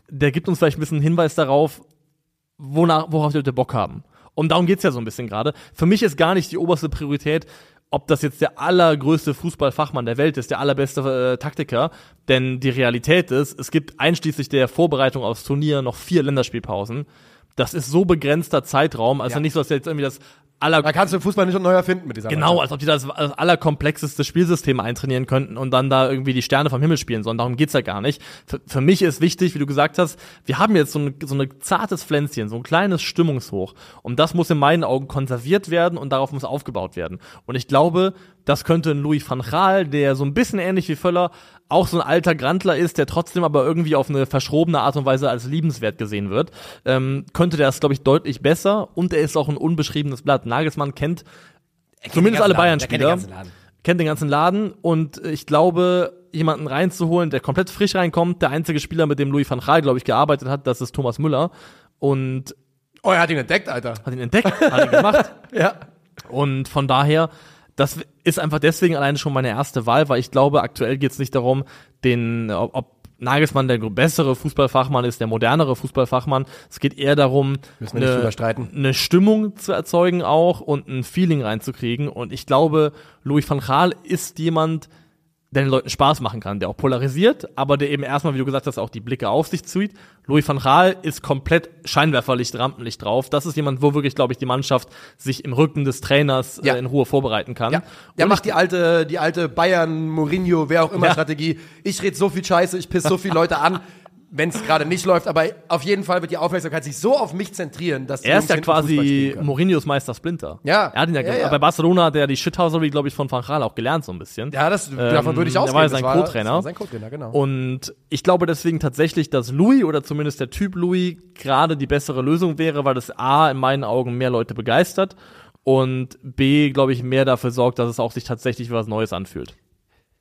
der gibt uns vielleicht ein bisschen Hinweis darauf, wonach, worauf die Leute Bock haben. Und darum geht's ja so ein bisschen gerade. Für mich ist gar nicht die oberste Priorität, ob das jetzt der allergrößte Fußballfachmann der Welt ist, der allerbeste äh, Taktiker. Denn die Realität ist, es gibt einschließlich der Vorbereitung aufs Turnier noch vier Länderspielpausen. Das ist so begrenzter Zeitraum, also Ja. nicht so, dass jetzt irgendwie das aller Da kannst du Fußball nicht neu erfinden mit dieser Genau, Mannschaft. als ob die das, das allerkomplexeste Spielsystem eintrainieren könnten und dann da irgendwie die Sterne vom Himmel spielen sollen. Darum geht's ja gar nicht. Für, für mich ist wichtig, wie du gesagt hast, wir haben jetzt so ein so eine zartes Pflänzchen, so ein kleines Stimmungshoch. Und das muss in meinen Augen konserviert werden und darauf muss aufgebaut werden. Und ich glaube, das könnte ein Louis van Gaal, der so ein bisschen ähnlich wie Völler auch so ein alter Grantler ist, der trotzdem aber irgendwie auf eine verschrobene Art und Weise als liebenswert gesehen wird, ähm, könnte der das, glaube ich, deutlich besser. Und er ist auch ein unbeschriebenes Blatt. Nagelsmann kennt zumindest alle Bayern-Spieler kennt den ganzen Laden und ich glaube, jemanden reinzuholen, der komplett frisch reinkommt, der einzige Spieler, mit dem Louis van Gaal, glaube ich, gearbeitet hat, das ist Thomas Müller und Oh, er hat ihn entdeckt, Alter. hat ihn entdeckt, hat ihn gemacht [laughs] Ja. und von daher, das ist einfach deswegen alleine schon meine erste Wahl, weil ich glaube, aktuell geht es nicht darum, den, ob, Nagelsmann der bessere Fußballfachmann ist, der modernere Fußballfachmann. Es geht eher darum, Müssen wir nicht drüber streiten. eine Stimmung zu erzeugen auch und ein Feeling reinzukriegen. Und ich glaube, Louis van Gaal ist jemand, der den Leuten Spaß machen kann, der auch polarisiert, aber der eben erstmal, wie du gesagt hast, auch die Blicke auf sich zieht. Louis van Gaal ist komplett Scheinwerferlicht, Rampenlicht drauf. Das ist jemand, wo wirklich, glaube ich, die Mannschaft sich im Rücken des Trainers Ja. äh, in Ruhe vorbereiten kann. Ja, der Und macht die alte, die alte Bayern, Mourinho, wer auch immer Ja. Strategie. Ich rede so viel Scheiße, ich piss so viele Leute an, [laughs] wenn es gerade nicht läuft. Aber auf jeden Fall wird die Aufmerksamkeit sich so auf mich zentrieren, dass die Er ist ja quasi. Mourinhos Meister Splinter. Ja. Er hat ihn ja, Ja, ja. bei Barcelona hat er die Shithousery, glaube ich, von Van Gaal auch gelernt, so ein bisschen. Ja, das, davon würde ich Ähm, ausgehen. der war ja sein Co-Trainer. Sein Co-Trainer, genau. Und ich glaube deswegen tatsächlich, dass Louis oder zumindest der Typ Louis gerade die bessere Lösung wäre, weil das A in meinen Augen mehr Leute begeistert und B, glaube ich, mehr dafür sorgt, dass es auch sich tatsächlich was Neues anfühlt.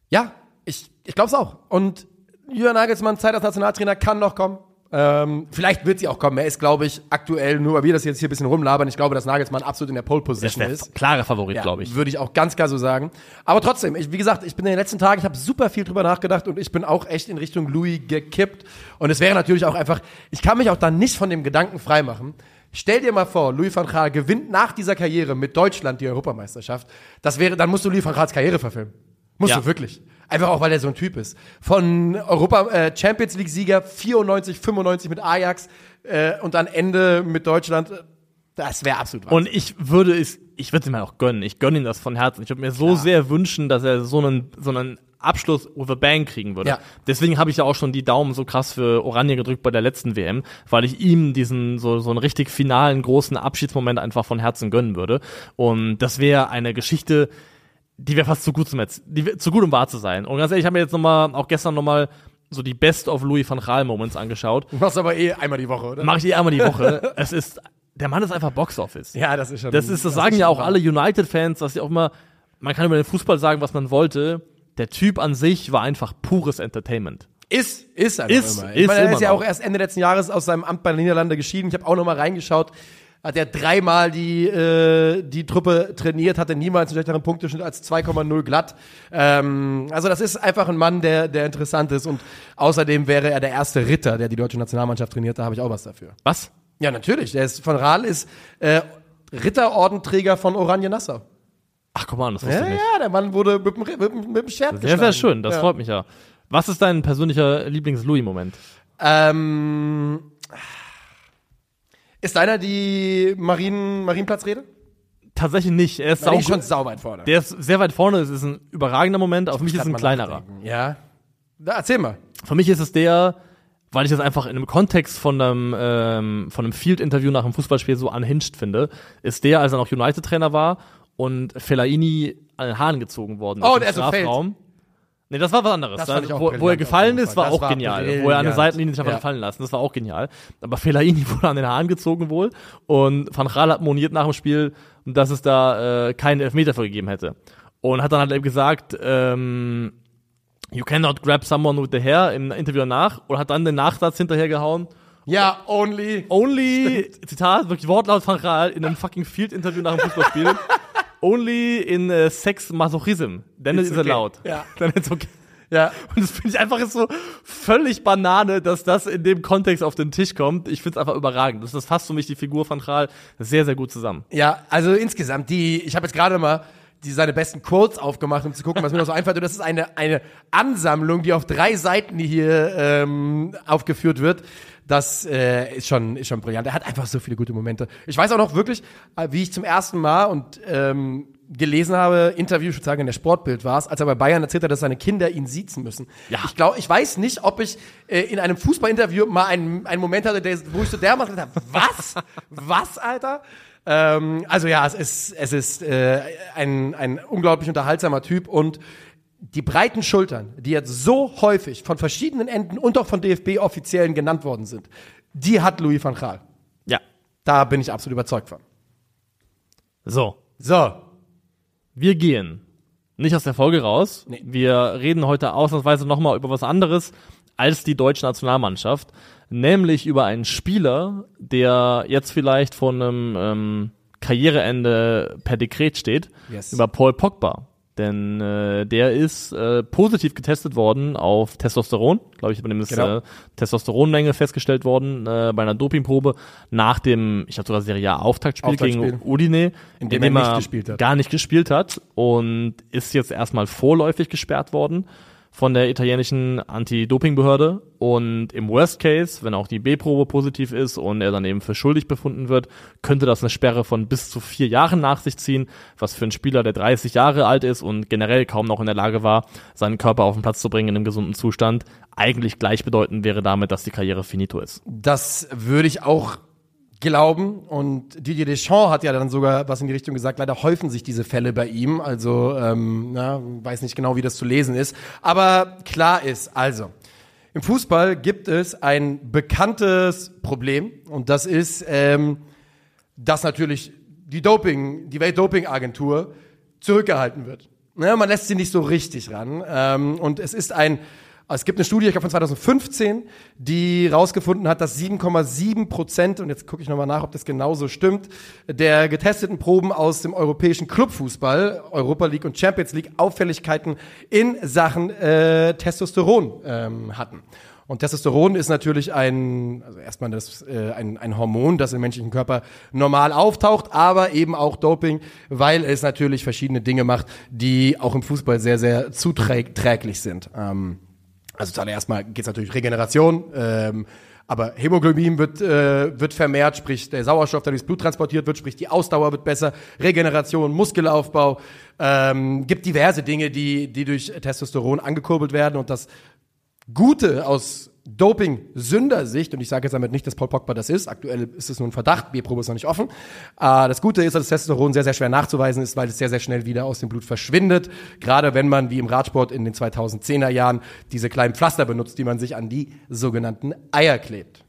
Ja, ich, ich glaube es auch. Und Jürgen Nagelsmann, Zeit als Nationaltrainer, kann noch kommen. Ähm, vielleicht wird sie auch kommen. Er ist, glaube ich, aktuell, nur weil wir das jetzt hier ein bisschen rumlabern, ich glaube, dass Nagelsmann absolut in der Pole Position Der ist. klare Favorit, Ja, glaube ich. Würde ich auch ganz klar so sagen. Aber trotzdem, ich, wie gesagt, ich bin in den letzten Tagen, ich habe super viel drüber nachgedacht und ich bin auch echt in Richtung Louis gekippt. Und es wäre natürlich auch einfach, ich kann mich auch dann nicht von dem Gedanken freimachen. Stell dir mal vor, Louis van Gaal gewinnt nach dieser Karriere mit Deutschland die Europameisterschaft. Das wäre, dann musst du Louis van Gaals Karriere verfilmen. Musst Ja. du wirklich. Einfach auch, weil er so ein Typ ist. Von Europa äh, Champions League Sieger 94, 95 mit Ajax äh, und dann Ende mit Deutschland. äh, Das wäre absolut Und ich würde es, ich würde es ihm auch gönnen. Ich gönne ihm das von Herzen. Ich würde mir so sehr wünschen, dass er so einen, so einen Abschluss with a bang kriegen würde. Ja. Deswegen habe ich ja auch schon die Daumen so krass für Oranje gedrückt bei der letzten WM, weil ich ihm diesen, so, so einen richtig finalen, großen Abschiedsmoment einfach von Herzen gönnen würde. Und das wäre eine Geschichte, die wäre fast zu gut zum jetzt, die wär, zu gut um wahr zu sein. Und ganz ehrlich, ich habe mir jetzt noch mal, auch gestern noch mal so die Best of Louis van Gaal Moments angeschaut. Du machst aber eh einmal die Woche, oder? Mache ich eh einmal die Woche. [laughs] es ist, der Mann ist einfach Box Office. ja, das ist schon. Das ist, das sagen ja auch alle United-Fans, dass sie auch immer, man kann über den Fußball sagen, was man wollte. Der Typ an sich war einfach pures Entertainment. Ist, ist einfach Ist, immer. ist ich meine, er ist ja auch erst Ende letzten Jahres aus seinem Amt bei den Niederlande geschieden. Ich habe auch noch mal reingeschaut. Hat er dreimal die, äh, die Truppe trainiert, hatte niemals einen schlechteren Punkteschnitt als 2,0 glatt. Ähm, also das ist einfach ein Mann, der, der interessant ist. Und außerdem wäre er der erste Ritter, der die deutsche Nationalmannschaft trainiert. Da habe ich auch was dafür. Was? Ja, natürlich. Der ist von Rahl ist äh, Ritterordenträger von Oranje Nassau. Ach, komm an, das wusste Ja, ich nicht. ja, der Mann wurde mit, dem- mit, dem- mit dem Schwert Sehr, sehr schön, das ja. freut mich ja. Was ist dein persönlicher Lieblings-Louis-Moment? Ähm, ist deiner die Marien, Marienplatzrede? Tatsächlich nicht. Er ist liegt schon sau weit vorne. Der ist sehr weit vorne, es ist ein überragender Moment, für mich ist es ein kleinerer. nachdenken. Ja. Da, erzähl mal. Für mich ist es der, weil ich das einfach in einem Kontext von einem, ähm, von einem Field-Interview nach einem Fußballspiel so unhinged finde, ist der, als er noch United-Trainer war und Fellaini an den Haaren gezogen worden ist Oh, im der ist Strafraum. Nee, das war was anderes. Das auch wo, wo er gefallen ist, war Das auch war genial. brillant. Wo er an der Seitenlinie sich einfach Ja. fallen lassen, das war auch genial. Aber Fellaini [laughs] wurde an den Haaren gezogen wohl und Van Gaal hat moniert nach dem Spiel, dass es da äh, keinen Elfmeter für gegeben hätte. Und hat dann halt eben gesagt, ähm, You cannot grab someone with the hair im Interview danach und hat dann den Nachsatz hinterhergehauen. Ja, only. Only, Zitat, wirklich Wortlaut von Rahl in einem fucking Field-Interview nach dem Fußballspiel. [laughs] only in uh, Sex Masochism. Then It's it is okay. allowed. Ja. [laughs] Then it's okay. Ja. Und das finde ich einfach ist so völlig Banane, dass das in dem Kontext auf den Tisch kommt. Ich finde es einfach überragend. Das, das fasst für mich die Figur von Rahl sehr, sehr gut zusammen. Ja, also insgesamt, die, ich habe jetzt gerade mal die, seine besten Quotes aufgemacht, um zu gucken, was mir noch so [laughs] einfällt. Und das ist eine, eine Ansammlung, die auf drei Seiten hier ähm, aufgeführt wird. Das äh, ist, schon, ist schon brillant. Er hat einfach so viele gute Momente. Ich weiß auch noch wirklich, äh, wie ich zum ersten Mal und ähm, gelesen habe, Interview, ich würde sagen, in der Sportbild war es, als er bei Bayern erzählt hat, dass seine Kinder ihn siezen müssen. Ja. Ich glaube, ich weiß nicht, ob ich äh, in einem Fußballinterview mal einen, einen Moment hatte, der, wo ich so dermaßen gedacht habe, was? was, Alter? Ähm, also ja, es ist, es ist äh, ein, ein unglaublich unterhaltsamer Typ und die breiten Schultern, die jetzt so häufig von verschiedenen Enden und auch von DFB-Offiziellen genannt worden sind, die hat Louis van Gaal. Ja. Da bin ich absolut überzeugt von. So. So, Wir gehen nicht aus der Folge raus. Nee. Wir reden heute ausnahmsweise nochmal über was anderes als die deutsche Nationalmannschaft. Nämlich über einen Spieler, der jetzt vielleicht vor einem ähm, Karriereende per Dekret steht. Yes. Über Paul Pogba. Denn äh, der ist äh, positiv getestet worden auf Testosteron. Glaube ich, bei dem ist Genau. äh, Testosteronmenge festgestellt worden äh, bei einer Dopingprobe nach dem, ich glaube sogar Serie A Auftaktspiel, Auftaktspiel. gegen Udine, In dem er nicht gespielt hat. gar nicht gespielt hat und ist jetzt erstmal vorläufig gesperrt worden von der italienischen Anti-Doping-Behörde und im Worst Case, wenn auch die B-Probe positiv ist und er dann eben für schuldig befunden wird, könnte das eine Sperre von bis zu vier Jahren nach sich ziehen, was für einen Spieler, der 30 Jahre alt ist und generell kaum noch in der Lage war, seinen Körper auf den Platz zu bringen in einem gesunden Zustand, eigentlich gleichbedeutend wäre damit, dass die Karriere finito ist. das würde ich auch glauben. Und Didier Deschamps hat ja dann sogar was in die Richtung gesagt. Leider häufen sich diese Fälle bei ihm. Also, ähm, na, weiß nicht genau, wie das zu lesen ist. Aber klar ist, also, im Fußball gibt es ein bekanntes Problem. Und das ist, ähm, dass natürlich die Doping, die Weltdopingagentur zurückgehalten wird. Ne, man lässt sie nicht so richtig ran. Ähm, und es ist ein, es gibt eine Studie, ich glaube von 2015, die rausgefunden hat, dass 7,7 Prozent, und jetzt gucke ich nochmal nach, ob das genauso stimmt, der getesteten Proben aus dem europäischen Clubfußball, Europa League und Champions League, Auffälligkeiten in Sachen äh, Testosteron ähm, hatten. Und Testosteron ist natürlich ein, also erstmal das, äh, ein, ein Hormon, das im menschlichen Körper normal auftaucht, aber eben auch Doping, weil es natürlich verschiedene Dinge macht, die auch im Fußball sehr, sehr zuträglich sind. Ähm, also zuallererst mal geht es natürlich Regeneration, ähm, aber Hämoglobin wird, äh, wird vermehrt, sprich der Sauerstoff, der durchs Blut transportiert wird, sprich die Ausdauer wird besser, Regeneration, Muskelaufbau, ähm, gibt diverse Dinge, die, die durch Testosteron angekurbelt werden und das Gute aus Doping-Sündersicht, und ich sage jetzt damit nicht, dass Paul Pogba das ist, aktuell ist es nur ein Verdacht, Bierprobe ist noch nicht offen. Äh, das Gute ist, dass das Testosteron sehr, sehr schwer nachzuweisen ist, weil es sehr, sehr schnell wieder aus dem Blut verschwindet. Gerade wenn man, wie im Radsport in den 2010er Jahren, diese kleinen Pflaster benutzt, die man sich an die sogenannten Eier klebt.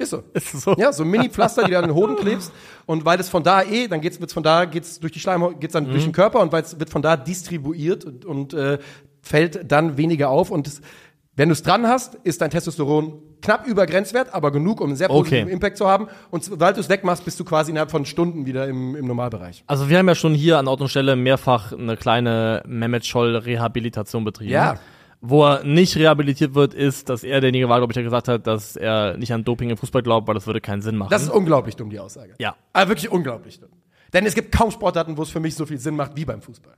Ist so. [laughs] Ist so? Ja, so Mini-Pflaster, die du an den Hoden klebst. Und weil es von da eh, dann geht's, wird's von da, geht's durch die Schleimhaut, geht's dann durch den Körper und weil es wird von da distribuiert und, und äh, fällt dann weniger auf. Und es, wenn du es dran hast, ist dein Testosteron knapp über Grenzwert, aber genug, um einen sehr positiven Okay. Impact zu haben. Und sobald du es wegmachst, bist du quasi innerhalb von Stunden wieder im, im Normalbereich. Also wir haben ja schon hier an Ort und Stelle mehrfach eine kleine Mehmet Scholl Rehabilitation betrieben. Ja. Wo er nicht rehabilitiert wird, ist, dass er derjenige war, glaube ich, der gesagt hat, dass er nicht an Doping im Fußball glaubt, weil das würde keinen Sinn machen. Das ist unglaublich dumm, die Aussage. ja. Aber wirklich unglaublich dumm. Denn es gibt kaum Sportarten, wo es für mich so viel Sinn macht wie beim Fußball.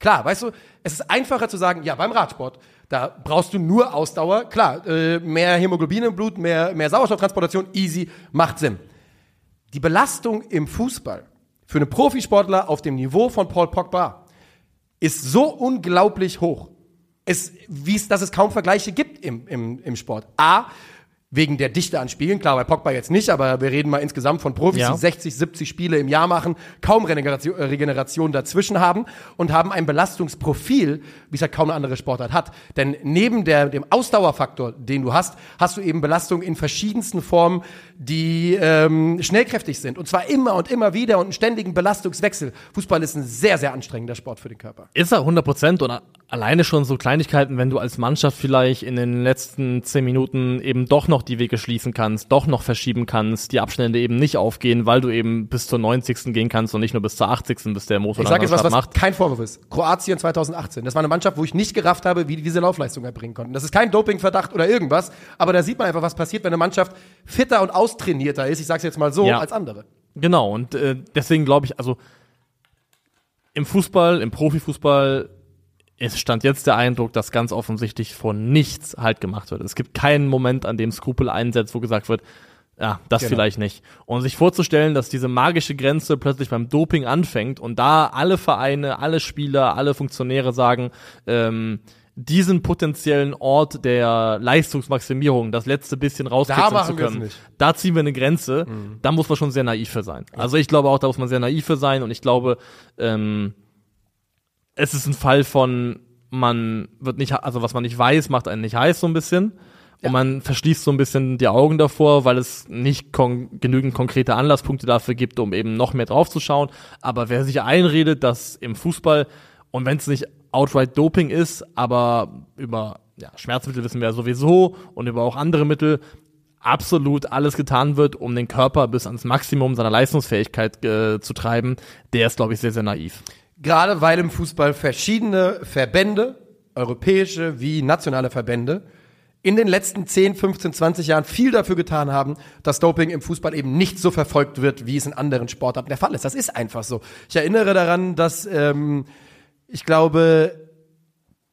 Klar, weißt du, es ist einfacher zu sagen, ja, beim Radsport, da brauchst du nur Ausdauer. Klar, äh, mehr Hämoglobin im Blut, mehr, mehr Sauerstofftransportation, easy, macht Sinn. Die Belastung im Fußball für einen Profisportler auf dem Niveau von Paul Pogba ist so unglaublich hoch, es, wie es, dass es kaum Vergleiche gibt im, im, im Sport. A, wegen der Dichte an Spielen, klar, bei Pogba jetzt nicht, aber wir reden mal insgesamt von Profis, Ja. die 60, 70 Spiele im Jahr machen, kaum Regeneration, äh, Regeneration dazwischen haben und haben ein Belastungsprofil, wie es halt kaum eine andere Sportart hat. Denn neben der, dem Ausdauerfaktor, den du hast, hast du eben Belastung in verschiedensten Formen, die ähm, schnellkräftig sind. Und zwar immer und immer wieder und einen ständigen Belastungswechsel. Fußball ist ein sehr, sehr anstrengender Sport für den Körper. Ist er 100 Prozent und alleine schon so Kleinigkeiten, wenn du als Mannschaft vielleicht in den letzten 10 Minuten eben doch noch die Wege schließen kannst, doch noch verschieben kannst, die Abstände eben nicht aufgehen, weil du eben bis zur 90. gehen kannst und nicht nur bis zur 80. bis der Motor Ich sage jetzt was, was macht. kein Vorwurf ist. Kroatien 2018. Das war eine Mannschaft, wo ich nicht gerafft habe, wie die diese Laufleistung erbringen konnten. Das ist kein Dopingverdacht oder irgendwas, aber da sieht man einfach, was passiert, wenn eine Mannschaft fitter und austrainierter ist, ich sage es jetzt mal so, Ja. als andere. Genau, und äh, deswegen glaube ich, also im Fußball, im Profifußball ist stand jetzt der Eindruck, dass ganz offensichtlich von nichts halt gemacht wird. Es gibt keinen Moment, an dem Skrupel einsetzt, wo gesagt wird, ja, das Genau. vielleicht nicht. Und sich vorzustellen, dass diese magische Grenze plötzlich beim Doping anfängt und da alle Vereine, alle Spieler, alle Funktionäre sagen, ähm, diesen potenziellen Ort der Leistungsmaximierung, das letzte bisschen rauskitzeln zu es können, da ziehen wir eine Grenze, da muss man schon sehr naiv für sein. Also ich glaube auch, da muss man sehr naiv für sein und ich glaube, ähm, es ist ein Fall von, man wird nicht, also was man nicht weiß, macht einen nicht heiß so ein bisschen. Und man verschließt so ein bisschen die Augen davor, weil es nicht kon genügend konkrete Anlasspunkte dafür gibt, um eben noch mehr draufzuschauen. Aber wer sich einredet, dass im Fußball, und wenn es nicht outright Doping ist, aber über ja, Schmerzmittel wissen wir ja sowieso und über auch andere Mittel, absolut alles getan wird, um den Körper bis ans Maximum seiner Leistungsfähigkeit äh, zu treiben, der ist, glaube ich, sehr, sehr naiv. Gerade weil im Fußball verschiedene Verbände, europäische wie nationale Verbände, in den letzten 10, 15, 20 Jahren viel dafür getan haben, dass Doping im Fußball eben nicht so verfolgt wird, wie es in anderen Sportarten der Fall ist. Das ist einfach so. Ich erinnere daran, dass ähm, ich glaube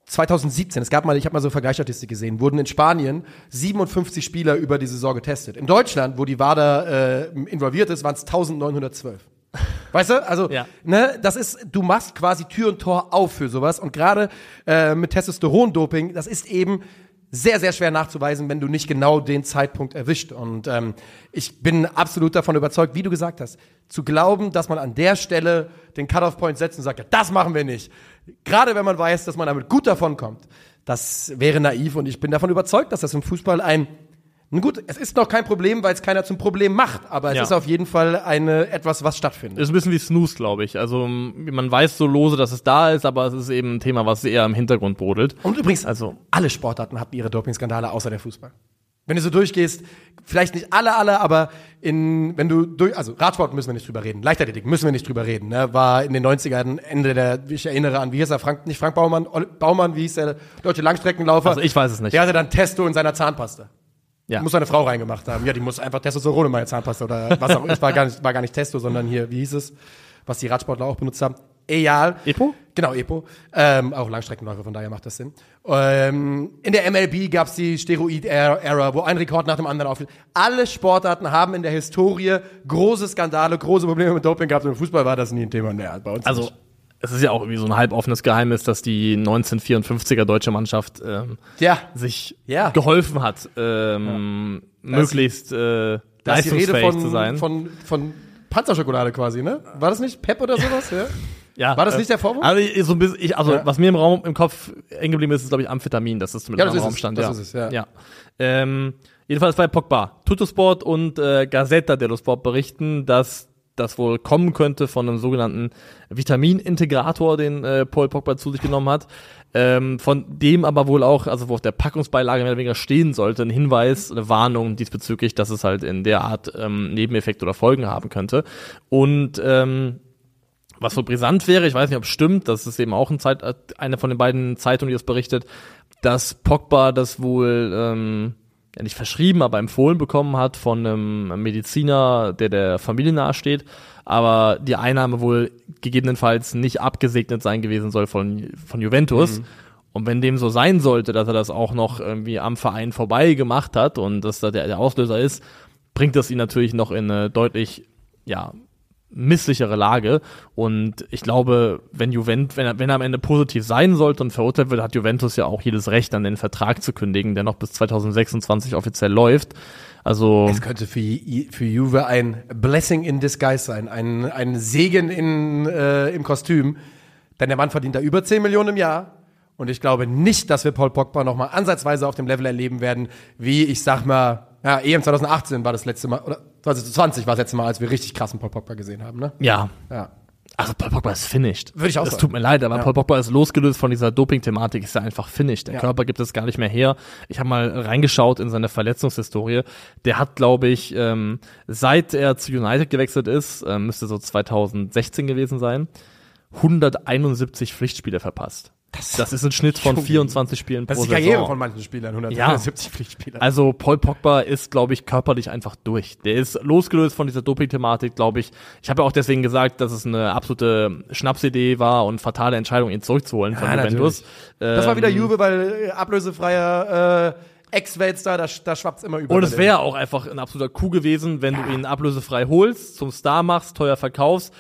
2017, es gab mal, ich habe mal so Vergleichsstatistik gesehen, wurden in Spanien 57 Spieler über die Saison getestet. In Deutschland, wo die WADA äh, involviert ist, waren es 1912. Weißt du? Also, Ja. ne, das ist, du machst quasi Tür und Tor auf für sowas. Und gerade äh, mit Testosteron-Doping, das ist eben sehr, sehr schwer nachzuweisen, wenn du nicht genau den Zeitpunkt erwischt. Und ähm, ich bin absolut davon überzeugt, wie du gesagt hast, zu glauben, dass man an der Stelle den Cut-off-Point setzt und sagt, ja, das machen wir nicht. Gerade wenn man weiß, dass man damit gut davon kommt, das wäre naiv. Und ich bin davon überzeugt, dass das im Fußball ein nun gut, es ist noch kein Problem, weil es keiner zum Problem macht, aber es Ja. ist auf jeden Fall eine etwas, was stattfindet. Ist ein bisschen wie Snooze, glaube ich. Also man weiß so lose, dass es da ist, aber es ist eben ein Thema, was eher im Hintergrund brodelt. Und übrigens, Also- alle Sportarten hatten ihre Dopingskandale außer der Fußball. Wenn du so durchgehst, vielleicht nicht alle, alle, aber in, wenn du durch, also Radsport müssen wir nicht drüber reden, Leichtathletik müssen wir nicht drüber reden, ne? war in den 90ern, Ende der, ich erinnere an, wie hieß er, Frank, nicht Frank Baumann, Baumann, wie hieß der deutsche Langstreckenlaufer? Also ich weiß es nicht. Der hatte dann Testo in seiner Zahnpasta. Ja. Muss seine Frau reingemacht haben. Ja, die muss einfach Testosteron in meine Zahnpasta oder was auch immer. Es war gar nicht, war gar nicht Testo, sondern hier, wie hieß es, was die Radsportler auch benutzt haben. Egal. Epo? Genau, Epo. Ähm, auch Langstreckenläufer, von daher macht das Sinn. Ähm, in der MLB gab's die Steroid-Era, wo ein Rekord nach dem anderen auffiel. Alle Sportarten haben in der Historie große Skandale, große Probleme mit Doping gehabt und im Fußball war das nie ein Thema. Naja, bei uns Also nicht. Es ist ja auch irgendwie so ein halboffenes Geheimnis, dass die 1954er deutsche Mannschaft ähm, Ja. sich Ja. geholfen hat, ähm, möglichst äh, Da ist die Rede leistungsfähig von, zu sein. von, von Panzerschokolade quasi, ne? War das nicht Pep oder sowas? Ja. ja, war das äh, nicht der Vorwurf? Also, ich- so ein bisschen, ich, also Ja. was mir im Raum im Kopf hängen geblieben ist, ist glaube ich Amphetamin, das ist zumindest Ja, das im Raum es, stand. das ja. ist es, ja. ja. Ähm, jedenfalls bei Pogba. Tuttosport und äh, Gazzetta dello Sport berichten, dass das wohl kommen könnte von einem sogenannten Vitaminintegrator, den äh, Paul Pogba zu sich genommen hat. Ähm, von dem aber wohl auch, also wo auf der Packungsbeilage mehr oder weniger stehen sollte, ein Hinweis, eine Warnung diesbezüglich, dass es halt in der Art ähm, Nebeneffekte oder Folgen haben könnte. Und ähm, was so brisant wäre, ich weiß nicht, ob es stimmt, das ist eben auch ein Zeit, eine von den beiden Zeitungen, die das berichtet, dass Pogba das wohl ähm, ja nicht verschrieben, aber empfohlen bekommen hat von einem Mediziner, der der Familie nahesteht, aber die Einnahme wohl gegebenenfalls nicht abgesegnet sein gewesen soll von, von Juventus. Und wenn dem so sein sollte, dass er das auch noch irgendwie am Verein vorbei gemacht hat und dass da der, der Auslöser ist, bringt das ihn natürlich noch in eine deutlich, ja, misssichere Lage. Und ich glaube, wenn Juventus, wenn er, wenn er am Ende positiv sein sollte und verurteilt wird, hat Juventus ja auch jedes Recht, dann den Vertrag zu kündigen, der noch bis 2026 offiziell läuft. Also, Es könnte für, für Juve ein Blessing in Disguise sein, ein, ein Segen in, äh, im Kostüm. Denn der Mann verdient da über 10 Millionen im Jahr. Und ich glaube nicht, dass wir Paul Pogba noch mal ansatzweise auf dem Level erleben werden, wie ich sag mal, ja, EM 2018 war das letzte Mal, oder 2020 war das letzte Mal, als wir richtig krassen Paul Pogba gesehen haben, ne? ja. Ja. Also Paul Pogba ist finished. Würde ich auch Es sagen. tut mir leid, aber Ja. Paul Pogba ist losgelöst von dieser Doping-Thematik, ist ja einfach finished. Der Ja. Körper gibt es gar nicht mehr her. Ich habe mal reingeschaut in seine Verletzungshistorie. Der hat, glaube ich, ähm, seit er zu United gewechselt ist, ähm, müsste so 2016 gewesen sein, 171 Pflichtspiele verpasst. Das, ist ein Schnitt von 24 Spielen Das pro ist die Karriere Saison. von manchen Spielern, Ja. 170 Pflichtspieler. Also Paul Pogba ist, glaube ich, körperlich einfach durch. Der ist losgelöst von dieser Doping-Thematik, glaube ich. Ich habe ja auch deswegen gesagt, dass es eine absolute Schnapsidee war und fatale Entscheidung, ihn zurückzuholen von Ja, Juventus. das war wieder Ähm, Juve, weil äh, ablösefreier äh, Ex-Weltstar, da, da schwappt's immer über. Und es wäre auch einfach ein absoluter Coup gewesen, wenn du ihn ablösefrei holst, zum Star machst, teuer verkaufst,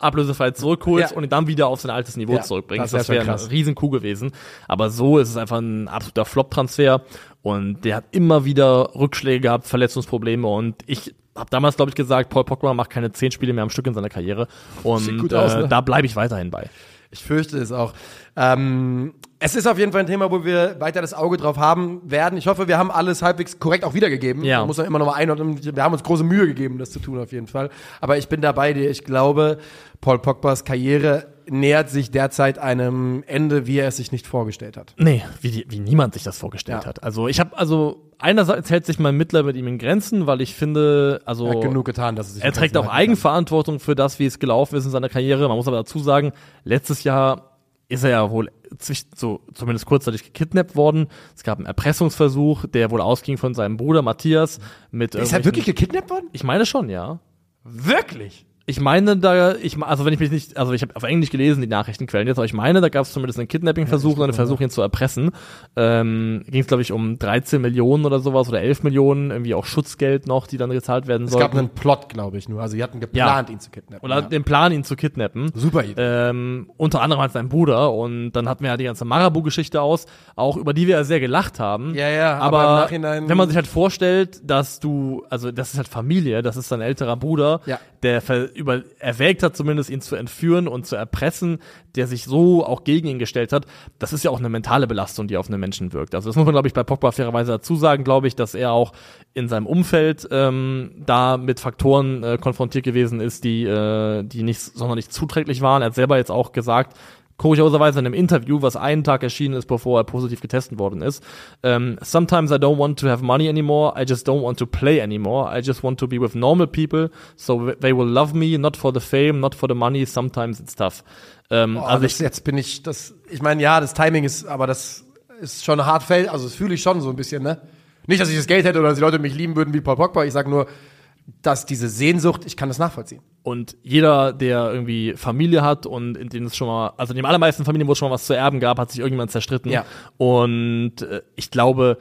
ablösefrei zurückholst Ja. und ihn dann wieder auf sein altes Niveau Ja, zurückbringst. das Das wäre ein krass. riesen Coup gewesen. Aber so ist es einfach ein absoluter Flop-Transfer und der hat immer wieder Rückschläge gehabt, Verletzungsprobleme und ich habe damals, glaube ich, gesagt, Paul Pogba macht keine zehn Spiele mehr am Stück in seiner Karriere und aus, äh, ne? da bleibe ich weiterhin bei. Ich fürchte es auch. Ähm, es ist auf jeden Fall ein Thema, wo wir weiter das Auge drauf haben werden. Ich hoffe, wir haben alles halbwegs korrekt auch wiedergegeben. Ja. Man muss ja immer noch mal einordnen. Wir haben uns große Mühe gegeben, das zu tun auf jeden Fall. Aber ich bin da bei dir. Ich glaube, Paul Pogbas Karriere nähert sich derzeit einem Ende, wie er es sich nicht vorgestellt hat. Nee, wie, die, wie niemand sich das vorgestellt Ja. hat. Also ich habe, also einerseits hält sich mein Mittler mit ihm in Grenzen, weil ich finde, also Er hat genug getan, dass es sich Er trägt auch Eigenverantwortung für das, wie es gelaufen ist in seiner Karriere. Man muss aber dazu sagen, letztes Jahr ist er ja wohl zwischen, so zumindest kurzzeitig gekidnappt worden. Es gab einen Erpressungsversuch, der wohl ausging von seinem Bruder Matthias mit Ist er wirklich gekidnappt worden? Ich meine schon, ja. Wirklich? Ich meine, da, ich, also wenn ich mich nicht, also ich habe auf Englisch gelesen, die Nachrichtenquellen jetzt, aber ich meine, da gab es zumindest einen Kidnapping-Versuch oder einen Versuch, ihn zu erpressen. Ähm, Ging es, glaube ich, um 13 Millionen oder sowas oder 11 Millionen, irgendwie auch Schutzgeld noch, die dann gezahlt werden Es sollten. gab einen Plot, glaube ich, nur. Also, sie hatten geplant, ihn zu kidnappen. oder ja. den Plan, ihn zu kidnappen. Super Idee. Ähm, unter anderem halt sein Bruder und dann hatten wir ja die ganze Marabu-Geschichte aus, auch über die wir ja sehr gelacht haben. Ja, ja, aber, aber im Nachhinein- wenn man sich halt vorstellt, dass du, also das ist halt Familie, das ist sein älterer Bruder, Ja. Der über erwägt hat, zumindest ihn zu entführen und zu erpressen, der sich so auch gegen ihn gestellt hat, das ist ja auch eine mentale Belastung, die auf einen Menschen wirkt. Also das muss man, glaube ich, bei Pogba fairerweise dazu sagen, glaube ich, dass er auch in seinem Umfeld ähm, da mit Faktoren äh, konfrontiert gewesen ist, die, äh, die nicht sonderlich zuträglich waren. Er hat selber jetzt auch gesagt, kurioserweise in einem Interview, was einen Tag erschienen ist, bevor er positiv getestet worden ist. Ähm, Sometimes I don't want to have money anymore. I just don't want to play anymore. I just want to be with normal people, so they will love me, not for the fame, not for the money. Sometimes it's tough. Ähm, Oh, also ich, jetzt bin ich, das, ich meine, ja, das Timing ist, aber das ist schon hart fällt, also das fühle ich schon so ein bisschen, ne? Nicht, dass ich das Geld hätte oder dass die Leute mich lieben würden wie Paul Pogba, ich sage nur, dass diese Sehnsucht, ich kann das nachvollziehen. Und jeder, der irgendwie Familie hat und in denen es schon mal, also in den allermeisten Familien, wo es schon mal was zu erben gab, hat sich irgendjemand zerstritten. Ja. Und äh, ich glaube,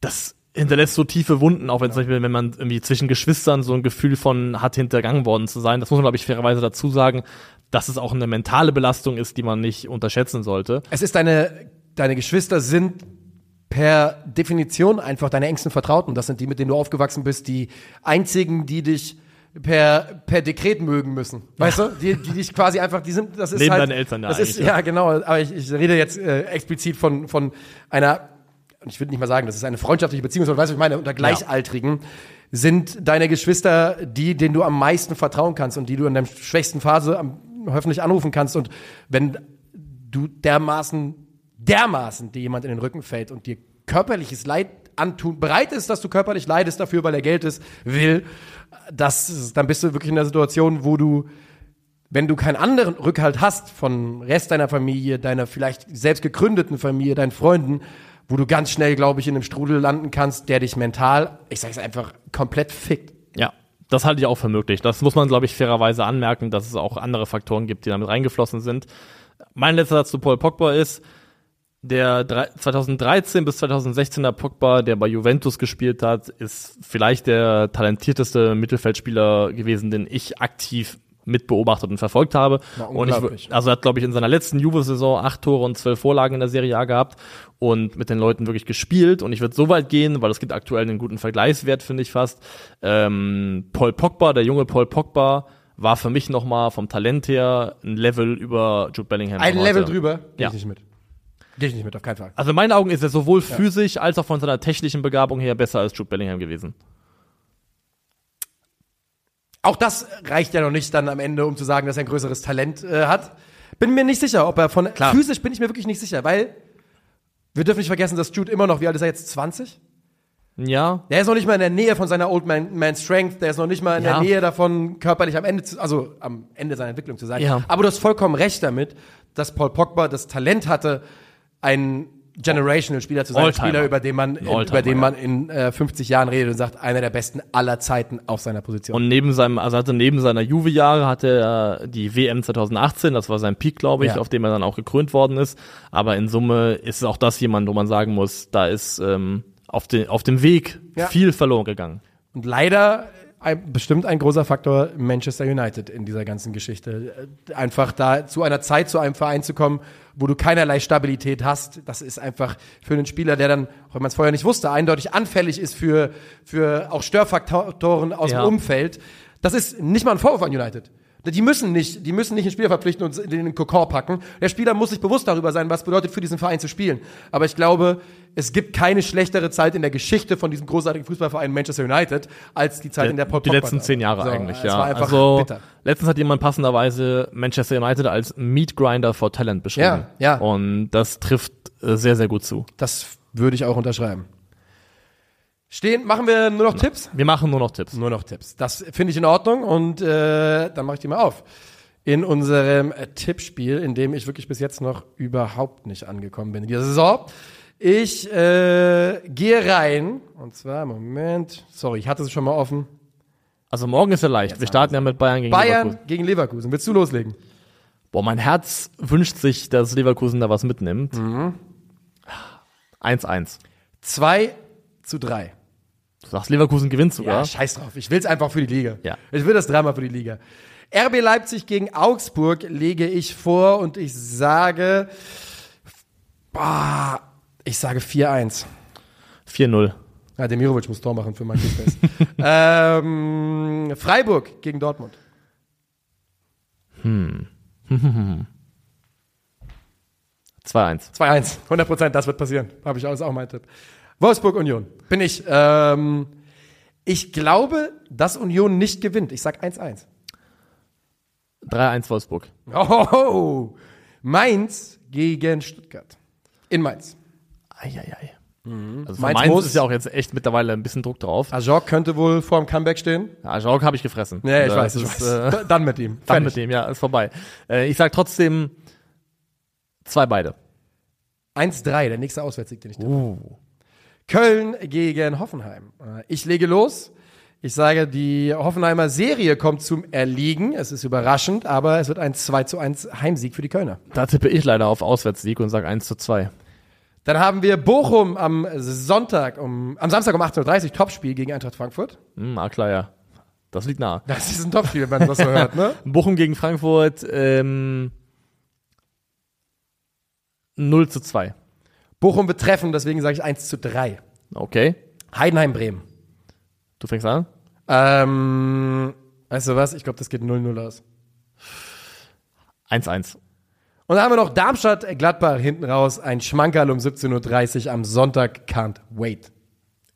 das hinterlässt so tiefe Wunden, auch wenn zum Beispiel, wenn man irgendwie zwischen Geschwistern so ein Gefühl von hat hintergangen worden zu sein. Das muss man, glaube ich, fairerweise dazu sagen, dass es auch eine mentale Belastung ist, die man nicht unterschätzen sollte. Es ist deine, deine Geschwister sind per Definition einfach deine engsten Vertrauten. Das sind die, mit denen du aufgewachsen bist, die einzigen, die dich per, per Dekret mögen müssen. Weißt du? Die, die dich quasi einfach, die sind, das ist Neben halt. deinen Eltern ja das ist, eigentlich, ja, genau. Aber ich, ich rede jetzt äh, explizit von, von einer, ich würde nicht mal sagen, das ist eine freundschaftliche Beziehung, sondern weißt du, was ich meine, unter Gleichaltrigen sind deine Geschwister die, denen du am meisten vertrauen kannst und die du in der schwächsten Phase am, hoffentlich anrufen kannst. Und wenn du dermaßen, dermaßen dir jemand in den Rücken fällt und dir körperliches Leid antun, bereit ist, dass du körperlich leidest dafür, weil er Geld ist, will, das, dann bist du wirklich in der Situation, wo du, wenn du keinen anderen Rückhalt hast von Rest deiner Familie, deiner vielleicht selbst gegründeten Familie, deinen Freunden, wo du ganz schnell, glaube ich, in einem Strudel landen kannst, der dich mental, ich sage es einfach, komplett fickt. Ja, das halte ich auch für möglich. Das muss man, glaube ich, fairerweise anmerken, dass es auch andere Faktoren gibt, die damit reingeflossen sind. Mein letzter Satz zu Paul Pogba ist, der 2013 bis 2016er Pogba, der bei Juventus gespielt hat, ist vielleicht der talentierteste Mittelfeldspieler gewesen, den ich aktiv mitbeobachtet und verfolgt habe. Und ich, also hat, glaube ich, in seiner letzten Juve-Saison acht Tore und zwölf Vorlagen in der Serie A gehabt und mit den Leuten wirklich gespielt. Und ich würde so weit gehen, weil es gibt aktuell einen guten Vergleichswert, finde ich fast. Ähm, Paul Pogba, der junge Paul Pogba, war für mich noch mal vom Talent her ein Level über Jude Bellingham. Ein Level drüber, Ja. ich nicht mit. Gehe ich nicht mit, auf keinen Fall. Also in meinen Augen ist er sowohl physisch als auch von seiner technischen Begabung her besser als Jude Bellingham gewesen. Auch das reicht ja noch nicht dann am Ende, um zu sagen, dass er ein größeres Talent äh, hat. Bin mir nicht sicher, ob er von Klar. physisch bin ich mir wirklich nicht sicher, weil wir dürfen nicht vergessen, dass Jude immer noch, wie alt ist er jetzt, 20? Ja, Der ist noch nicht mal in der Nähe von seiner Old Man, Man Strength, der ist noch nicht mal in Ja. der Nähe davon, körperlich am Ende, zu, also am Ende seiner Entwicklung zu sein. Ja. Aber du hast vollkommen recht damit, dass Paul Pogba das Talent hatte, ein generational Spieler zu sein, ein. Spieler, über den man, über den man in äh, 50 Jahren redet und sagt, einer der besten aller Zeiten auf seiner Position. Und neben seinem, also hatte neben seiner Juve-Jahre hatte er die WM 2018, das war sein Peak, glaube ich, Ja. auf dem er dann auch gekrönt worden ist. Aber in Summe ist auch das jemand, wo man sagen muss, da ist ähm, auf, den, auf dem Weg Ja. viel verloren gegangen. Und leider ein, bestimmt ein großer Faktor Manchester United in dieser ganzen Geschichte. Äh, Einfach da zu einer Zeit zu einem Verein zu kommen, wo du keinerlei Stabilität hast, das ist einfach für einen Spieler, der dann, auch wenn man es vorher nicht wusste, eindeutig anfällig ist für, für auch Störfaktoren aus Ja. dem Umfeld. Das ist nicht mal ein Vorwurf an United. Die müssen nicht, die müssen nicht einen Spieler verpflichten und in den Kokon packen. Der Spieler muss sich bewusst darüber sein, was bedeutet für diesen Verein zu spielen. Aber ich glaube, es gibt keine schlechtere Zeit in der Geschichte von diesem großartigen Fußballverein Manchester United als die Zeit, in der Paul die letzten zehn. Jahre So, eigentlich, ja. war einfach also bitter. letztens hat jemand passenderweise Manchester United als Meat Grinder for Talent beschrieben. Ja, ja. Und das trifft äh, sehr, sehr gut zu. Das würde ich auch unterschreiben. Stehen, machen wir nur noch Tipps? Wir machen nur noch Tipps. Nur noch Tipps. Das finde ich in Ordnung und äh, dann mache ich die mal auf. In unserem äh, Tippspiel, in dem ich wirklich bis jetzt noch überhaupt nicht angekommen bin in dieser Saison. Ich äh, gehe rein und zwar, Moment, sorry, ich hatte es schon mal offen. Also morgen ist ja leicht. Wir starten ja mit Bayern gegen Bayern Leverkusen. gegen Leverkusen. Willst du loslegen? Boah, mein Herz wünscht sich, dass Leverkusen da was mitnimmt. Mhm. 1-1. 2 zu 3. Du sagst, Leverkusen gewinnt Ja, sogar. scheiß drauf. Ich will es einfach für die Liga. Ja. Ich will das dreimal für die Liga. RB Leipzig gegen Augsburg lege ich vor und ich sage, boah, ich sage 4-1. 4-0. Ja, Demirovic muss Tor machen für mein Kickbase. [laughs] ähm, Freiburg gegen Dortmund. 2-1. 2-1. 100 Prozent, das wird passieren. Habe ich alles auch mein Tipp. Wolfsburg Union. Bin ich. Ähm, ich glaube, dass Union nicht gewinnt. Ich sag 1-1. 3-1 Wolfsburg. Oh, Mainz gegen Stuttgart. In Mainz. Eieiei. Also Mhm. Mainz für Mainz muss- ist ja auch jetzt echt mittlerweile ein bisschen Druck drauf. Ajok könnte wohl vor dem Comeback stehen. Jauch habe ich gefressen. Ja, ich Das weiß, ich ist, weiß. Äh, Da- Dann mit ihm. dann Fertig. mit dem, ja, ist vorbei. Äh, ich sag trotzdem zwei beide. 1-3, der nächste Auswärtssieg, den ich tippe. Uh. Köln gegen Hoffenheim. Äh, Ich lege los. Ich sage, die Hoffenheimer Serie kommt zum Erliegen. Es ist überraschend, aber es wird ein 2 zu 1 Heimsieg für die Kölner. Da tippe ich leider auf Auswärtssieg und sag 1 zu 2. Dann haben wir Bochum am Sonntag um, am Samstag um 18.30 Uhr, Topspiel gegen Eintracht Frankfurt. Hm, ah, klar, ja. Das liegt nah. Das ist ein Topspiel, wenn man das so hört, ne? [laughs] Bochum gegen Frankfurt, ähm, 0 zu 2. Bochum wird treffen, deswegen sage ich 1 zu 3. Okay. Heidenheim Bremen. Du fängst an? Ähm, weißt du was? Ich glaube, das geht 0-0 aus. 1-1. Und dann haben wir noch Darmstadt, Gladbach hinten raus. Ein Schmankerl um 17.30 Uhr am Sonntag. Can't wait.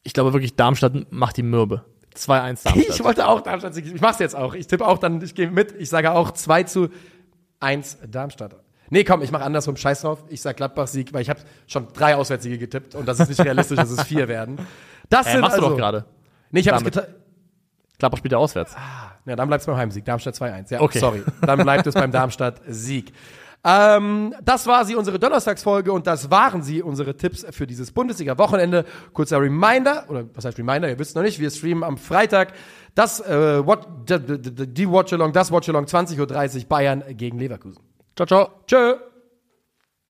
Ich glaube wirklich, Darmstadt macht die Mürbe. 2-1 Darmstadt. Ich wollte auch Darmstadt. Ich mach's jetzt auch. Ich tippe auch dann, ich gehe mit. Ich sage auch 2 zu 1 Darmstadt. Nee, komm, ich mache andersrum. Scheiß drauf. Ich sag Gladbach-Sieg, weil ich habe schon drei Auswärtssiege getippt und das ist nicht realistisch, dass es vier [laughs] werden. Das äh, sind machst also, du doch gerade. Nee, ich habe es getan. Gladbach spielt ja auswärts. Ja, dann bleibt's beim Heimsieg. Darmstadt 2-1. Ja, Okay. sorry. Dann bleibt es beim Darmstadt-Sieg. Ähm, das war sie, unsere Donnerstagsfolge und das waren sie, unsere Tipps für dieses Bundesliga-Wochenende. Kurzer Reminder, oder was heißt Reminder, ihr wisst noch nicht, wir streamen am Freitag das, äh, What, die Watch-Along, das Watch-Along 20.30 Uhr Bayern gegen Leverkusen. Ciao, ciao. Tschö.